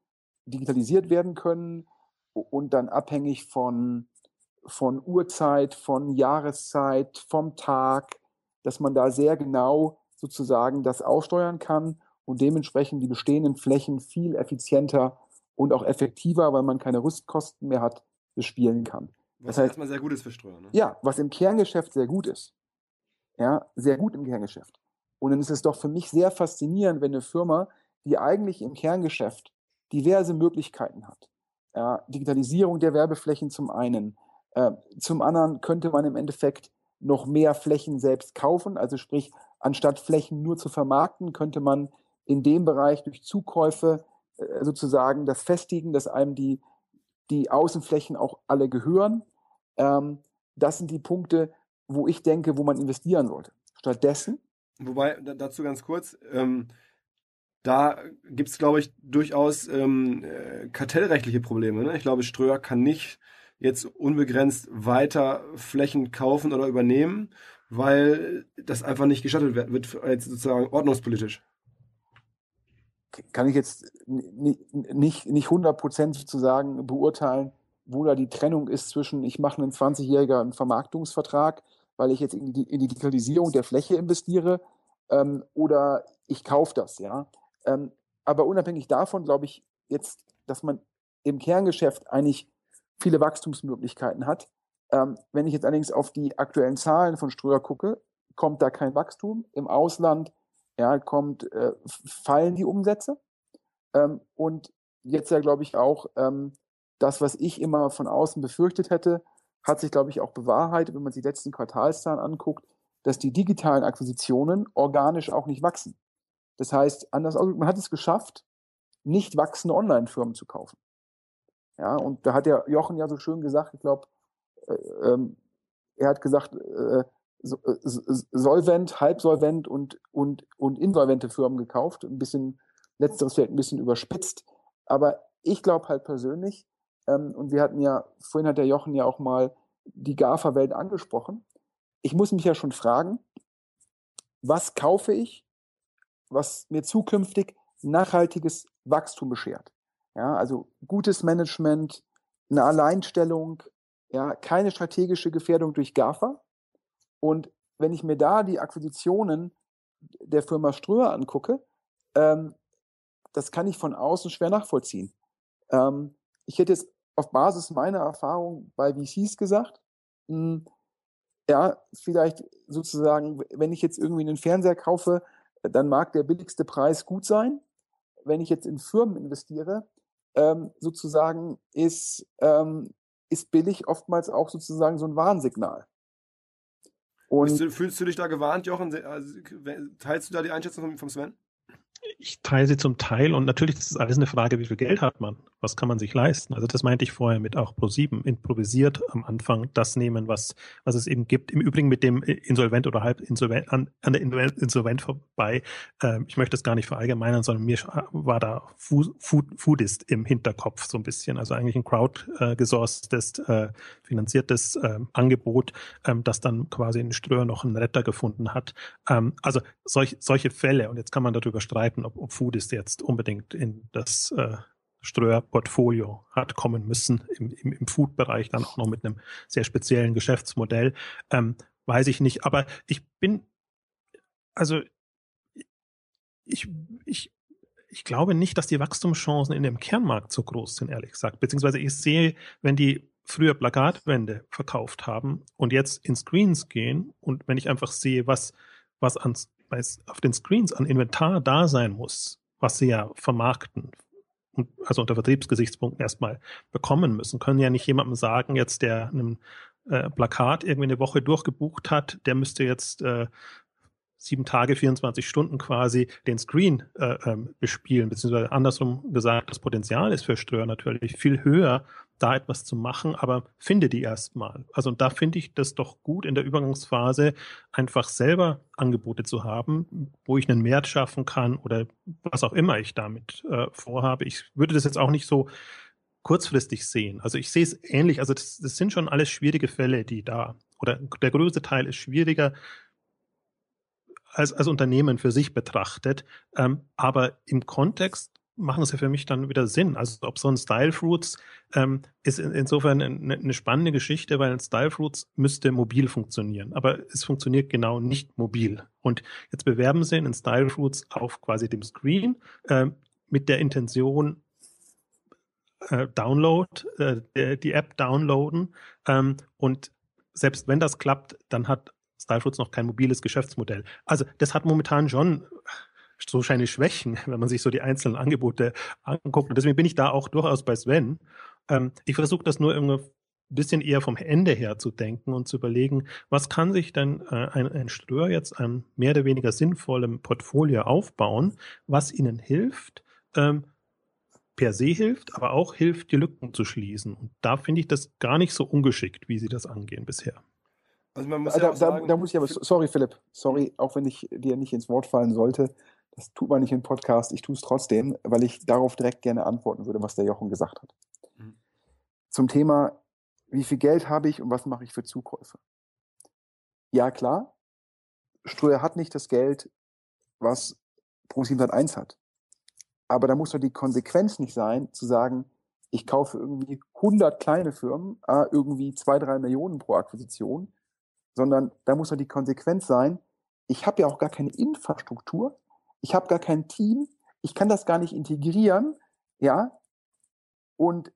digitalisiert werden können und dann abhängig von, von Uhrzeit, von Jahreszeit, vom Tag, dass man da sehr genau sozusagen das aussteuern kann und dementsprechend die bestehenden Flächen viel effizienter und auch effektiver, weil man keine Rüstkosten mehr hat, bespielen kann. Was das heißt, erstmal sehr gut ist für Streuer. Ne? Ja, was im Kerngeschäft sehr gut ist. Ja, sehr gut im Kerngeschäft. Und dann ist es doch für mich sehr faszinierend, wenn eine Firma, die eigentlich im Kerngeschäft diverse Möglichkeiten hat. Ja, Digitalisierung der Werbeflächen zum einen. Äh, zum anderen könnte man im Endeffekt noch mehr Flächen selbst kaufen. Also sprich, anstatt Flächen nur zu vermarkten, könnte man in dem Bereich durch Zukäufe äh, sozusagen das festigen, dass einem die, die Außenflächen auch alle gehören. Ähm, das sind die Punkte, wo ich denke, wo man investieren sollte. Stattdessen. Wobei, dazu ganz kurz, ähm, da gibt es, glaube ich, durchaus ähm, äh, kartellrechtliche Probleme. Ne? Ich glaube, Ströer kann nicht jetzt unbegrenzt weiter Flächen kaufen oder übernehmen, weil das einfach nicht gestattet wird, wird sozusagen ordnungspolitisch. Kann ich jetzt nicht, nicht, nicht 100% sozusagen beurteilen, wo da die Trennung ist zwischen, ich mache einen 20-jährigen Vermarktungsvertrag, weil ich jetzt in die, in die Digitalisierung der Fläche investiere, ähm, oder ich kaufe das, ja. Ähm, aber unabhängig davon glaube ich jetzt, dass man im Kerngeschäft eigentlich viele Wachstumsmöglichkeiten hat. Ähm, wenn ich jetzt allerdings auf die aktuellen Zahlen von Ströer gucke, kommt da kein Wachstum. Im Ausland ja, kommt, äh, fallen die Umsätze. Ähm, und jetzt ja, glaube ich, auch ähm, das, was ich immer von außen befürchtet hätte, hat sich, glaube ich, auch bewahrheitet, wenn man sich die letzten Quartalszahlen anguckt, dass die digitalen Akquisitionen organisch auch nicht wachsen. Das heißt, anders ausgedrückt, man hat es geschafft, nicht wachsende Online-Firmen zu kaufen. Ja, und da hat der Jochen ja so schön gesagt, ich glaube, äh, ähm, er hat gesagt, äh, solvent, halbsolvent und, und, und insolvente Firmen gekauft. Ein bisschen, letzteres vielleicht ein bisschen überspitzt. Aber ich glaube halt persönlich, ähm, und wir hatten ja, vorhin hat der Jochen ja auch mal die GAFA-Welt angesprochen. Ich muss mich ja schon fragen, was kaufe ich, was mir zukünftig nachhaltiges Wachstum beschert? Ja, also gutes Management, eine Alleinstellung, ja, keine strategische Gefährdung durch GAFA. Und wenn ich mir da die Akquisitionen der Firma Ströer angucke, ähm, das kann ich von außen schwer nachvollziehen. Ähm, ich hätte jetzt auf Basis meiner Erfahrung bei VCs gesagt, mh, hm, ja, vielleicht sozusagen, wenn ich jetzt irgendwie einen Fernseher kaufe, dann mag der billigste Preis gut sein. Wenn ich jetzt in Firmen investiere, ähm, sozusagen ist, ähm, ist billig oftmals auch sozusagen so ein Warnsignal. Und du, fühlst du dich da gewarnt, Jochen? Also, teilst du da die Einschätzung vom Sven? Ich teile sie zum Teil und natürlich ist es alles eine Frage, wie viel Geld hat man? Was kann man sich leisten? Also das meinte ich vorher mit auch Pro7 improvisiert am Anfang das nehmen, was, was es eben gibt. Im Übrigen mit dem Insolvent oder halb Insolvent an, an der Insolvent vorbei. Ähm, ich möchte das gar nicht verallgemeinern, sondern mir war da Food, Foodist im Hinterkopf so ein bisschen. Also eigentlich ein crowdgesourcetes, äh, finanziertes äh, Angebot, ähm, das dann quasi in Ströer noch einen Retter gefunden hat. Ähm, also solch, solche Fälle und jetzt kann man darüber streiten, ob, ob Foodist jetzt unbedingt in das äh, Ströer-Portfolio hat kommen müssen, im, im, im Food-Bereich dann auch noch mit einem sehr speziellen Geschäftsmodell. Ähm, weiß ich nicht, aber ich bin, also ich, ich, ich glaube nicht, dass die Wachstumschancen in dem Kernmarkt so groß sind, ehrlich gesagt. Beziehungsweise ich sehe, wenn die früher Plakatwände verkauft haben und jetzt in Screens gehen und wenn ich einfach sehe, was, was an, auf den Screens an Inventar da sein muss, was sie ja vermarkten, also unter Vertriebsgesichtspunkten erstmal bekommen müssen. Können ja nicht jemandem sagen, jetzt der einem äh, Plakat irgendwie eine Woche durchgebucht hat, der müsste jetzt äh, sieben Tage, 24 Stunden quasi den Screen äh, ähm, bespielen, beziehungsweise andersrum gesagt, das Potenzial ist für Ströer natürlich viel höher, da etwas zu machen, aber finde die erstmal. Also da finde ich das doch gut in der Übergangsphase einfach selber Angebote zu haben, wo ich einen Wert schaffen kann oder was auch immer ich damit äh, vorhabe. Ich würde das jetzt auch nicht so kurzfristig sehen. Also ich sehe es ähnlich. Also das, das sind schon alles schwierige Fälle, die da oder der größte Teil ist schwieriger als, als Unternehmen für sich betrachtet. Ähm, aber im Kontext machen es ja für mich dann wieder Sinn. Also ob so ein Style Fruits ähm, ist in, insofern eine, eine, spannende Geschichte, weil ein Style Fruits müsste mobil funktionieren, aber es funktioniert genau nicht mobil. Und jetzt bewerben sie einen Style Fruits auf quasi dem Screen äh, mit der Intention, äh, Download, äh, die App downloaden ähm, und selbst wenn das klappt, dann hat Stylefoods noch kein mobiles Geschäftsmodell. Also das hat momentan schon so seine Schwächen, wenn man sich so die einzelnen Angebote anguckt. Und deswegen bin ich da auch durchaus bei Sven. Ähm, ich versuche das nur irgendwie ein bisschen eher vom Ende her zu denken und zu überlegen, was kann sich denn äh, ein, ein Ströer jetzt an mehr oder weniger sinnvollem Portfolio aufbauen, was ihnen hilft, ähm, per se hilft, aber auch hilft, die Lücken zu schließen. Und da finde ich das gar nicht so ungeschickt, wie sie das angehen bisher. Also man muss da, ja da, da, muss ich aber, sorry Philipp, sorry, auch wenn ich dir nicht ins Wort fallen sollte, das tut man nicht im Podcast, ich tue es trotzdem, weil ich darauf direkt gerne antworten würde, was der Jochen gesagt hat. Mhm. Zum Thema, wie viel Geld habe ich und was mache ich für Zukäufe? Ja, klar, Ströer hat nicht das Geld, was Pro7 1 hat. Aber da muss doch die Konsequenz nicht sein, zu sagen, ich kaufe irgendwie 100 kleine Firmen, irgendwie 2, 3 Millionen pro Akquisition sondern da muss doch die Konsequenz sein, ich habe ja auch gar keine Infrastruktur, ich habe gar kein Team, ich kann das gar nicht integrieren, ja, und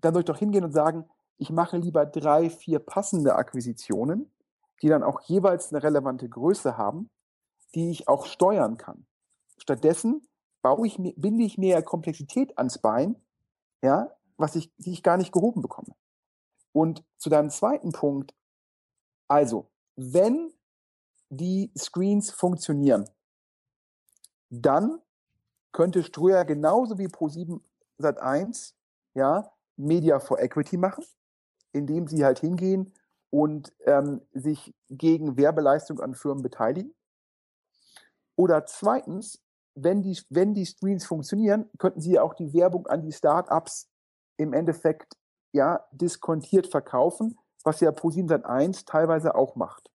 dann soll ich doch hingehen und sagen, ich mache lieber drei, vier passende Akquisitionen, die dann auch jeweils eine relevante Größe haben, die ich auch steuern kann. Stattdessen baue ich binde ich mehr Komplexität ans Bein, ja, was ich, die ich gar nicht gehoben bekomme. Und zu deinem zweiten Punkt, also, wenn die Screens funktionieren, dann könnte Ströer genauso wie Pro7 Sat1 ja, Media for Equity machen, indem sie halt hingehen und ähm, sich gegen Werbeleistung an Firmen beteiligen. Oder zweitens, wenn die, wenn die Screens funktionieren, könnten sie auch die Werbung an die Startups im Endeffekt ja diskontiert verkaufen, was ja ProSieben Sat 1 teilweise auch macht.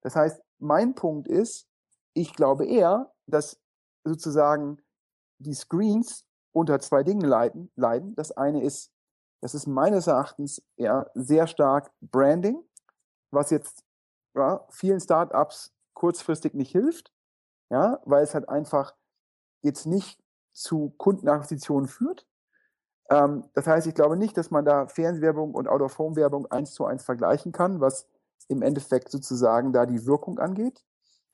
Das heißt, mein Punkt ist, ich glaube eher, dass sozusagen die Screens unter zwei Dingen leiden. leiden. Das eine ist, das ist meines Erachtens ja sehr stark Branding, was jetzt ja, vielen Startups kurzfristig nicht hilft, ja, weil es halt einfach jetzt nicht zu Kundenakquisitionen führt. Ähm, das heißt, ich glaube nicht, dass man da Fernsehwerbung und Out-of-Home-Werbung eins zu eins vergleichen kann, was im Endeffekt sozusagen da die Wirkung angeht.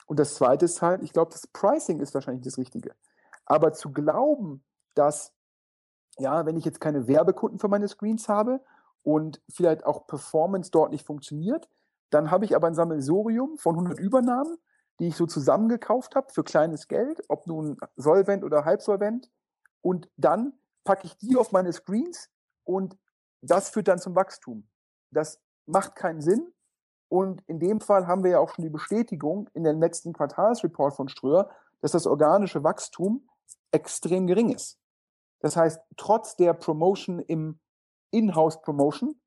Und das Zweite ist halt, ich glaube, das Pricing ist wahrscheinlich das Richtige. Aber zu glauben, dass, ja, wenn ich jetzt keine Werbekunden für meine Screens habe und vielleicht auch Performance dort nicht funktioniert, Dann habe ich aber ein Sammelsurium von 100 Übernahmen, die ich so zusammengekauft habe für kleines Geld, ob nun solvent oder halbsolvent. Und dann packe ich die auf meine Screens und das führt dann zum Wachstum. Das macht keinen Sinn. Und in dem Fall haben wir ja auch schon die Bestätigung in dem letzten Quartalsreport von Ströer, dass das organische Wachstum extrem gering ist. Das heißt, trotz der Promotion im Inhouse Promotion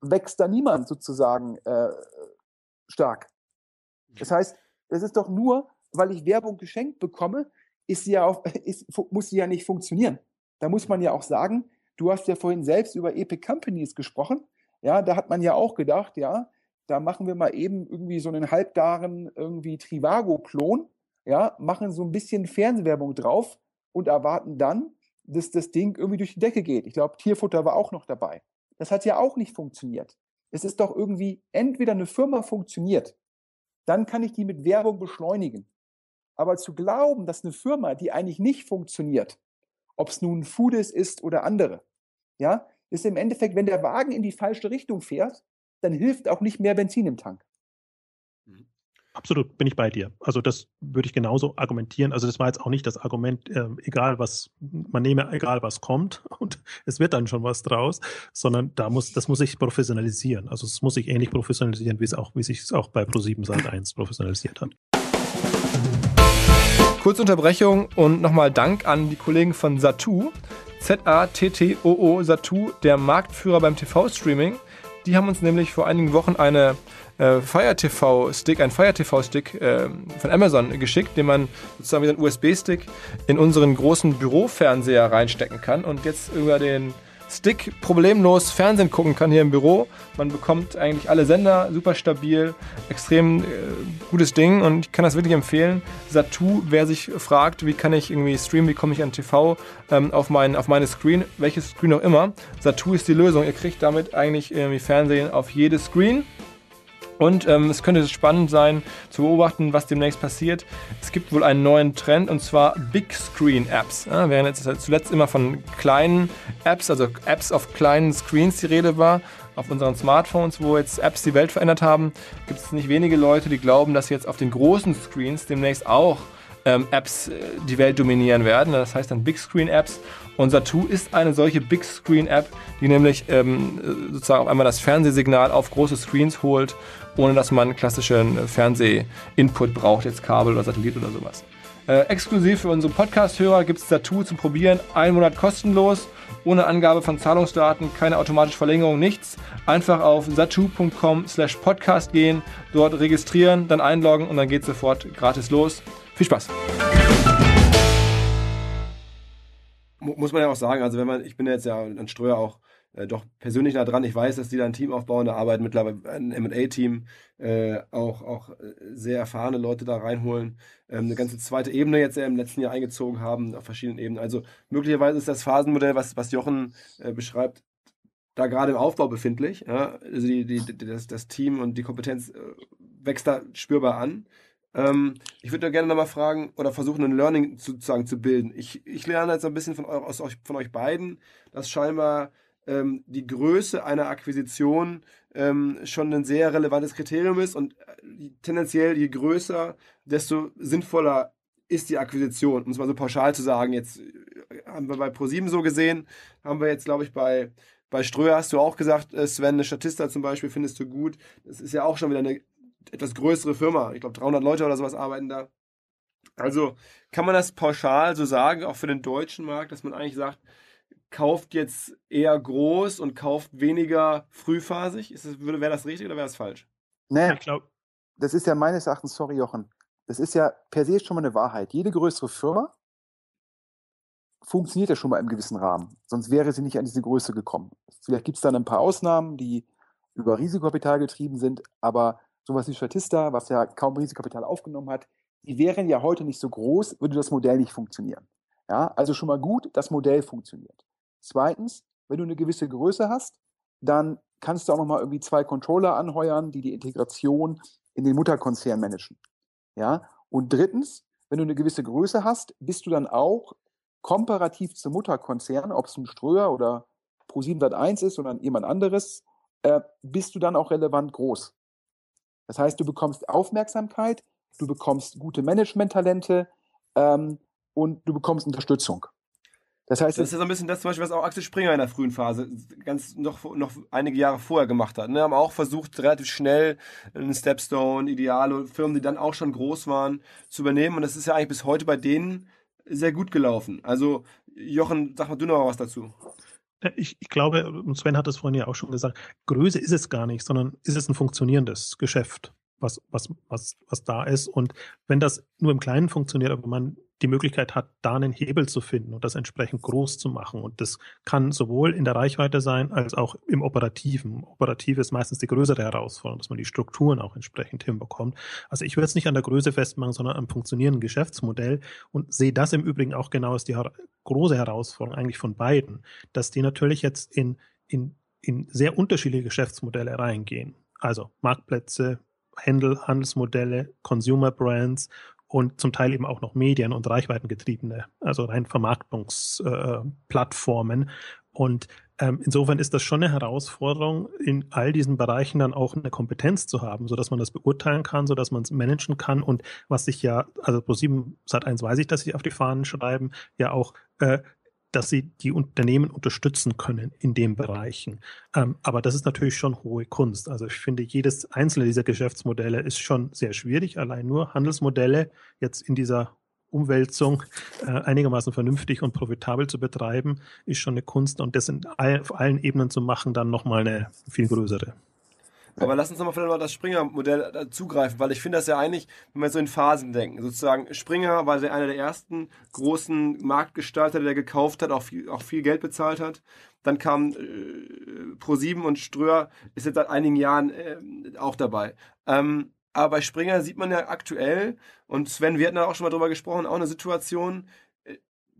wächst da niemand sozusagen äh, stark. Das heißt, es ist doch nur, weil ich Werbung geschenkt bekomme, ist sie ja auch, ist, muss sie ja nicht funktionieren. Da muss man ja auch sagen, du hast ja vorhin selbst über Epic Companies gesprochen. Ja, da hat man ja auch gedacht, ja, da machen wir mal eben irgendwie so einen halbgaren irgendwie Trivago-Klon, ja, machen so ein bisschen Fernsehwerbung drauf und erwarten dann, dass das Ding irgendwie durch die Decke geht. Ich glaube, Tierfutter war auch noch dabei. Das hat ja auch nicht funktioniert. Es ist doch irgendwie, entweder eine Firma funktioniert, dann kann ich die mit Werbung beschleunigen. Aber zu glauben, dass eine Firma, die eigentlich nicht funktioniert, ob es nun Foodis ist oder andere, ja, ist im Endeffekt, wenn der Wagen in die falsche Richtung fährt, dann hilft auch nicht mehr Benzin im Tank. Absolut, bin ich bei dir. Also das würde ich genauso argumentieren. Also das war jetzt auch nicht das Argument, äh, egal was, man nehme egal was kommt und es wird dann schon was draus, sondern da muss, das muss sich professionalisieren. Also es muss sich ähnlich professionalisieren, wie es auch, wie sich es auch bei Pro7 Sat 1 professionalisiert hat. Kurze Unterbrechung und nochmal Dank an die Kollegen von Satu. Z-A-T-T-O-O, Satu, der Marktführer beim TV-Streaming. Die haben uns nämlich vor einigen Wochen eine äh, Fire TV Stick, ein Fire TV Stick äh, von Amazon geschickt, den man sozusagen wie ein USB-Stick in unseren großen Bürofernseher reinstecken kann und jetzt über den Stick problemlos Fernsehen gucken kann hier im Büro. Man bekommt eigentlich alle Sender, super stabil, extrem äh, gutes Ding und ich kann das wirklich empfehlen. Satu, wer sich fragt, wie kann ich irgendwie streamen, wie komme ich an TV ähm, auf, mein, auf meine Screen, welches Screen auch immer, Satu ist die Lösung. Ihr kriegt damit eigentlich irgendwie Fernsehen auf jedes Screen und ähm, es könnte spannend sein zu beobachten, was demnächst passiert. Es gibt wohl einen neuen Trend und zwar Big Screen Apps. Ja, während jetzt zuletzt immer von kleinen Apps, also Apps auf kleinen Screens die Rede war, auf unseren Smartphones, wo jetzt Apps die Welt verändert haben, gibt es nicht wenige Leute, die glauben, dass jetzt auf den großen Screens demnächst auch ähm, Apps äh, die Welt dominieren werden. Das heißt dann Big Screen Apps. Und Satu ist eine solche Big Screen App, die nämlich ähm, sozusagen auf einmal das Fernsehsignal auf große Screens holt ohne dass man klassischen Fernseh-Input braucht, jetzt Kabel oder Satellit oder sowas. Äh, exklusiv für unsere Podcast-Hörer gibt es Satu zum Probieren. Ein Monat kostenlos, ohne Angabe von Zahlungsdaten, keine automatische Verlängerung, nichts. Einfach auf satu.com slash podcast gehen, dort registrieren, dann einloggen und dann geht sofort gratis los. Viel Spaß! Muss man ja auch sagen, also wenn man, ich bin jetzt ja ein Ströer auch äh, doch persönlich nah dran. Ich weiß, dass die da ein Team aufbauen, da arbeiten mittlerweile ein MA-Team, äh, auch, auch äh, sehr erfahrene Leute da reinholen, ähm, eine ganze zweite Ebene jetzt im letzten Jahr eingezogen haben, auf verschiedenen Ebenen. Also möglicherweise ist das Phasenmodell, was, was Jochen äh, beschreibt, da gerade im Aufbau befindlich. Ja? Also die, die, das, das Team und die Kompetenz äh, wächst da spürbar an. Ähm, ich würde gerne nochmal fragen oder versuchen, ein Learning sozusagen zu bilden. Ich, ich lerne jetzt ein bisschen von, aus, von euch beiden, dass scheinbar ähm, die Größe einer Akquisition ähm, schon ein sehr relevantes Kriterium ist und äh, tendenziell je größer, desto sinnvoller ist die Akquisition, um es mal so pauschal zu sagen. Jetzt äh, haben wir bei ProSieben so gesehen, haben wir jetzt, glaube ich, bei, bei Ströer hast du auch gesagt, äh, Sven, eine Statista zum Beispiel findest du gut. Das ist ja auch schon wieder eine etwas größere Firma. Ich glaube, 300 Leute oder sowas arbeiten da. Also kann man das pauschal so sagen, auch für den deutschen Markt, dass man eigentlich sagt, kauft jetzt eher groß und kauft weniger frühphasig? wäre das richtig oder wäre das falsch? Nee, ich glaube. Das ist ja meines Erachtens, sorry Jochen, das ist ja per se schon mal eine Wahrheit. Jede größere Firma funktioniert ja schon mal im gewissen Rahmen. Sonst wäre sie nicht an diese Größe gekommen. Vielleicht gibt es dann ein paar Ausnahmen, die über Risikokapital getrieben sind, aber sowas wie Statista, was ja kaum Risikokapital aufgenommen hat, die wären ja heute nicht so groß, würde das Modell nicht funktionieren. Ja, also schon mal gut, das Modell funktioniert. Zweitens, wenn du eine gewisse Größe hast, dann kannst du auch nochmal irgendwie zwei Controller anheuern, die die Integration in den Mutterkonzern managen. Ja? Und drittens, wenn du eine gewisse Größe hast, bist du dann auch komparativ zum Mutterkonzern, ob es ein Ströer oder Pro7 1 ist oder jemand anderes, äh, bist du dann auch relevant groß. Das heißt, du bekommst Aufmerksamkeit, du bekommst gute Management-Talente ähm, und du bekommst Unterstützung. Das heißt, das ist ja so ein bisschen das, zum Beispiel, was auch Axel Springer in der frühen Phase ganz noch, noch einige Jahre vorher gemacht hat. Ne? Haben auch versucht, relativ schnell einen Stepstone, Idealo, Firmen, die dann auch schon groß waren, zu übernehmen. Und das ist ja eigentlich bis heute bei denen sehr gut gelaufen. Also, Jochen, sag mal du noch was dazu. Ich, ich glaube, und Sven hat es vorhin ja auch schon gesagt, Größe ist es gar nicht, sondern ist es ein funktionierendes Geschäft, was, was, was, was da ist. Und wenn das nur im Kleinen funktioniert, aber man die Möglichkeit hat, da einen Hebel zu finden und das entsprechend groß zu machen. Und das kann sowohl in der Reichweite sein, als auch im Operativen. Operativ ist meistens die größere Herausforderung, dass man die Strukturen auch entsprechend hinbekommt. Also ich würde es nicht an der Größe festmachen, sondern am funktionierenden Geschäftsmodell und sehe das im Übrigen auch genau als die große Herausforderung eigentlich von beiden, dass die natürlich jetzt in, in, in sehr unterschiedliche Geschäftsmodelle reingehen. Also Marktplätze, Händel, Handelsmodelle, Consumer Brands und zum Teil eben auch noch Medien- und Reichweitengetriebene, also rein Vermarktungsplattformen. Äh, und ähm, insofern ist das schon eine Herausforderung, in all diesen Bereichen dann auch eine Kompetenz zu haben, so dass man das beurteilen kann, so dass man es managen kann und was sich ja, also pro 7 Sat 1 weiß ich, dass sie auf die Fahnen schreiben, ja auch äh, dass sie die Unternehmen unterstützen können in den Bereichen. Ähm, aber das ist natürlich schon hohe Kunst. Also ich finde, jedes einzelne dieser Geschäftsmodelle ist schon sehr schwierig. Allein nur Handelsmodelle jetzt in dieser Umwälzung äh, einigermaßen vernünftig und profitabel zu betreiben, ist schon eine Kunst und das in all, auf allen Ebenen zu machen, dann nochmal eine viel größere. Aber lass uns nochmal vielleicht mal das Springer-Modell zugreifen, weil ich finde das ja eigentlich, wenn wir so in Phasen denken, sozusagen Springer war einer der ersten großen Marktgestalter, der gekauft hat, auch viel, auch viel Geld bezahlt hat. Dann kam äh, Pro7 und Ströer ist jetzt seit einigen Jahren äh, auch dabei. Ähm, aber bei Springer sieht man ja aktuell, und Sven, wir hatten da auch schon mal drüber gesprochen, auch eine Situation,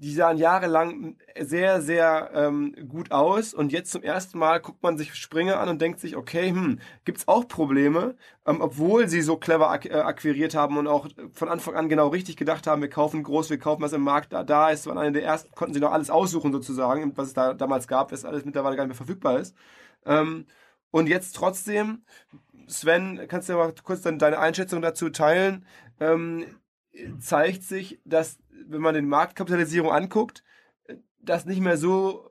die sahen jahrelang sehr, sehr ähm, gut aus und jetzt zum ersten Mal guckt man sich Springer an und denkt sich, okay, hm, gibt's auch Probleme, ähm, obwohl sie so clever ak äh, akquiriert haben und auch von Anfang an genau richtig gedacht haben, wir kaufen groß, wir kaufen, was im Markt da, da ist. Waren eine der ersten, konnten sie noch alles aussuchen sozusagen, was es da damals gab, was alles mittlerweile gar nicht mehr verfügbar ist. Ähm, und jetzt trotzdem, Sven, kannst du ja mal kurz dann deine Einschätzung dazu teilen? Ähm, zeigt sich, dass wenn man den Marktkapitalisierung anguckt, das nicht mehr so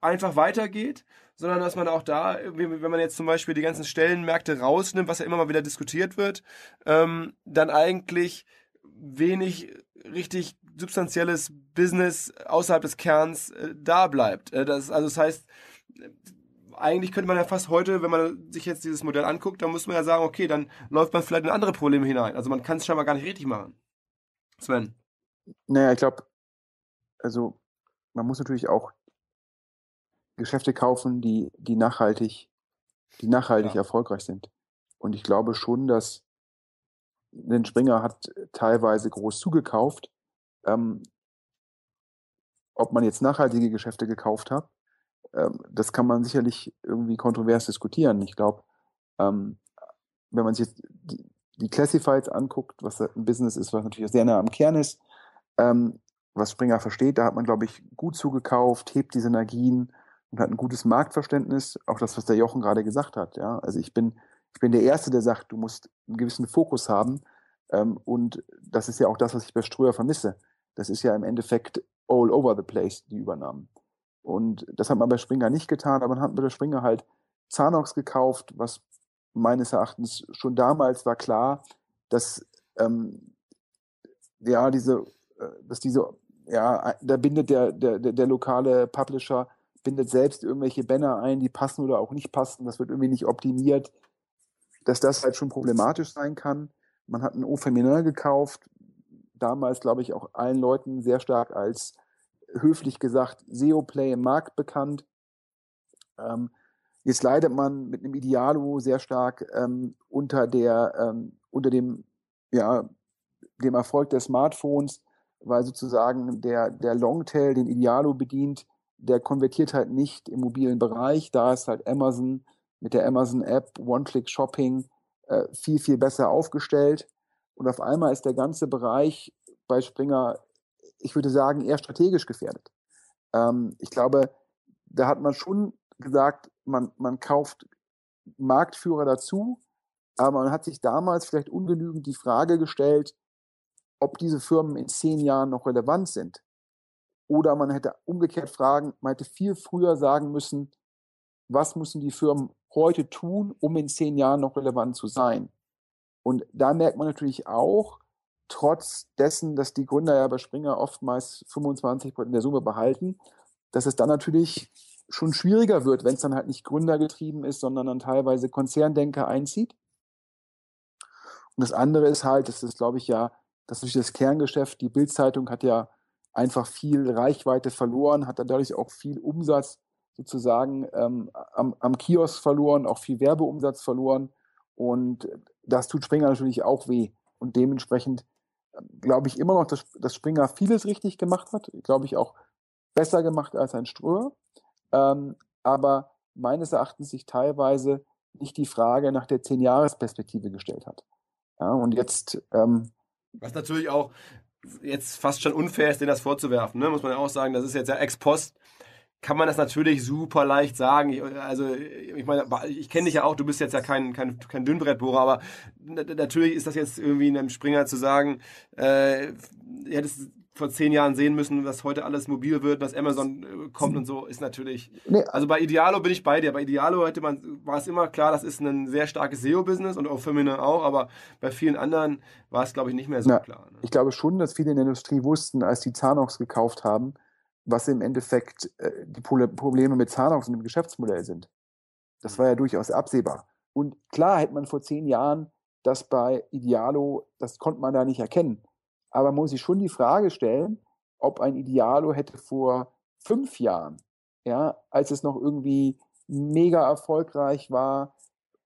einfach weitergeht, sondern dass man auch da, wenn man jetzt zum Beispiel die ganzen Stellenmärkte rausnimmt, was ja immer mal wieder diskutiert wird, ähm, dann eigentlich wenig richtig substanzielles Business außerhalb des Kerns äh, da bleibt. Äh, das, also das heißt, eigentlich könnte man ja fast heute, wenn man sich jetzt dieses Modell anguckt, dann muss man ja sagen, okay, dann läuft man vielleicht in andere Probleme hinein. Also man kann es scheinbar gar nicht richtig machen. Sven. Naja, ich glaube, also man muss natürlich auch Geschäfte kaufen, die, die nachhaltig, die nachhaltig ja. erfolgreich sind. Und ich glaube schon, dass den Springer hat teilweise groß zugekauft. Ähm, ob man jetzt nachhaltige Geschäfte gekauft hat, ähm, das kann man sicherlich irgendwie kontrovers diskutieren. Ich glaube, ähm, wenn man sich jetzt die, die Classifieds anguckt, was ein Business ist, was natürlich sehr nah am Kern ist, ähm, was Springer versteht, da hat man, glaube ich, gut zugekauft, hebt die Synergien und hat ein gutes Marktverständnis. Auch das, was der Jochen gerade gesagt hat. Ja? Also ich bin, ich bin der Erste, der sagt, du musst einen gewissen Fokus haben. Ähm, und das ist ja auch das, was ich bei Ströer vermisse. Das ist ja im Endeffekt all over the place, die Übernahmen. Und das hat man bei Springer nicht getan, aber man hat bei Springer halt Zanox gekauft, was meines Erachtens schon damals war klar, dass ähm, ja diese, äh, dass diese, ja, da bindet der, der, der lokale Publisher bindet selbst irgendwelche Banner ein, die passen oder auch nicht passen, das wird irgendwie nicht optimiert, dass das halt schon problematisch sein kann. Man hat ein Ofeminer gekauft, damals glaube ich auch allen Leuten sehr stark als höflich gesagt SEO-Play im Markt bekannt. Ähm, Jetzt leidet man mit einem Idealo sehr stark ähm, unter der, ähm, unter dem, ja, dem Erfolg der Smartphones, weil sozusagen der, der Longtail, den Idealo bedient, der konvertiert halt nicht im mobilen Bereich. Da ist halt Amazon mit der Amazon-App One-Click-Shopping äh, viel, viel besser aufgestellt. Und auf einmal ist der ganze Bereich bei Springer, ich würde sagen, eher strategisch gefährdet. Ähm, ich glaube, da hat man schon gesagt, man, man kauft Marktführer dazu, Aber man hat sich damals vielleicht ungenügend die Frage gestellt, ob diese Firmen in zehn Jahren noch relevant sind. Oder man hätte umgekehrt fragen, man hätte viel früher sagen müssen, was müssen die Firmen heute tun, um in zehn Jahren noch relevant zu sein. Und da merkt man natürlich auch, trotz dessen, dass die Gründer ja bei Springer oftmals 25 Prozent der Summe behalten, dass es dann natürlich schon schwieriger wird, wenn es dann halt nicht gründergetrieben ist, sondern dann teilweise Konzerndenker einzieht. Und das andere ist halt, das ist, glaube ich, ja, das ist das Kerngeschäft. Die Bildzeitung hat ja einfach viel Reichweite verloren, hat dadurch auch viel Umsatz sozusagen ähm, am, am Kiosk verloren, auch viel Werbeumsatz verloren. Und das tut Springer natürlich auch weh. Und dementsprechend ähm, glaube ich immer noch, dass, dass Springer vieles richtig gemacht hat. Glaube ich auch besser gemacht als ein Ströer. Ähm, aber meines Erachtens sich teilweise nicht die Frage nach der Zehn-Jahres-Perspektive gestellt hat. Ja, und jetzt. Ähm, Was natürlich auch jetzt fast schon unfair ist, denen das vorzuwerfen, ne? muss man ja auch sagen, das ist jetzt ja ex post kann man das natürlich super leicht sagen. Ich, also ich meine, ich kenne dich ja auch, du bist jetzt ja kein, kein, kein Dünnbrettbohrer, aber natürlich ist das jetzt irgendwie in einem Springer zu sagen, äh, ihr hättest vor zehn Jahren sehen müssen, dass heute alles mobil wird, dass Amazon äh, kommt und so, ist natürlich. Nee. Also bei Idealo bin ich bei dir. Bei Idealo hätte man, war es immer klar, das ist ein sehr starkes SEO-Business und auch Firmen auch, aber bei vielen anderen war es, glaube ich, nicht mehr so Na, klar. Ne? Ich glaube schon, dass viele in der Industrie wussten, als die Zanox gekauft haben, was im Endeffekt äh, die Probleme mit Zanox und dem Geschäftsmodell sind. Das war ja durchaus absehbar. Und klar hätte man vor zehn Jahren das bei Idealo, das konnte man da nicht erkennen. Aber man muss sich schon die Frage stellen, ob ein Idealo hätte vor fünf Jahren, ja, als es noch irgendwie mega erfolgreich war,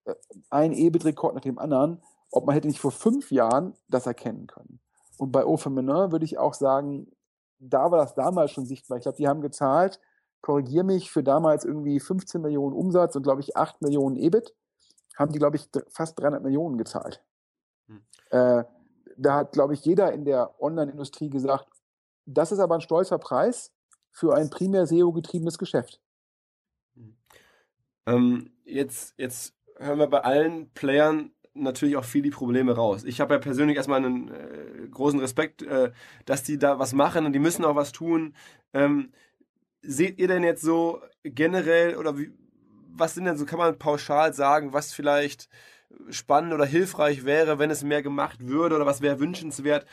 äh, ein EBIT-Rekord nach dem anderen, ob man hätte nicht vor fünf Jahren das erkennen können. Und bei Aufemenin würde ich auch sagen, da war das damals schon sichtbar. Ich glaube, die haben gezahlt, korrigiere mich, für damals irgendwie 15 Millionen Umsatz und glaube ich 8 Millionen EBIT, haben die, glaube ich, fast 300 Millionen gezahlt. Hm. Äh, da hat, glaube ich, jeder in der Online-Industrie gesagt, das ist aber ein stolzer Preis für ein primär SEO-getriebenes Geschäft. Hm. Ähm, jetzt, jetzt hören wir bei allen Playern natürlich auch viel die Probleme raus. Ich habe ja persönlich erstmal einen äh, großen Respekt, äh, dass die da was machen und die müssen auch was tun. Ähm, seht ihr denn jetzt so generell oder wie, was sind denn so, kann man pauschal sagen, was vielleicht spannend oder hilfreich wäre, wenn es mehr gemacht würde oder was wäre wünschenswert?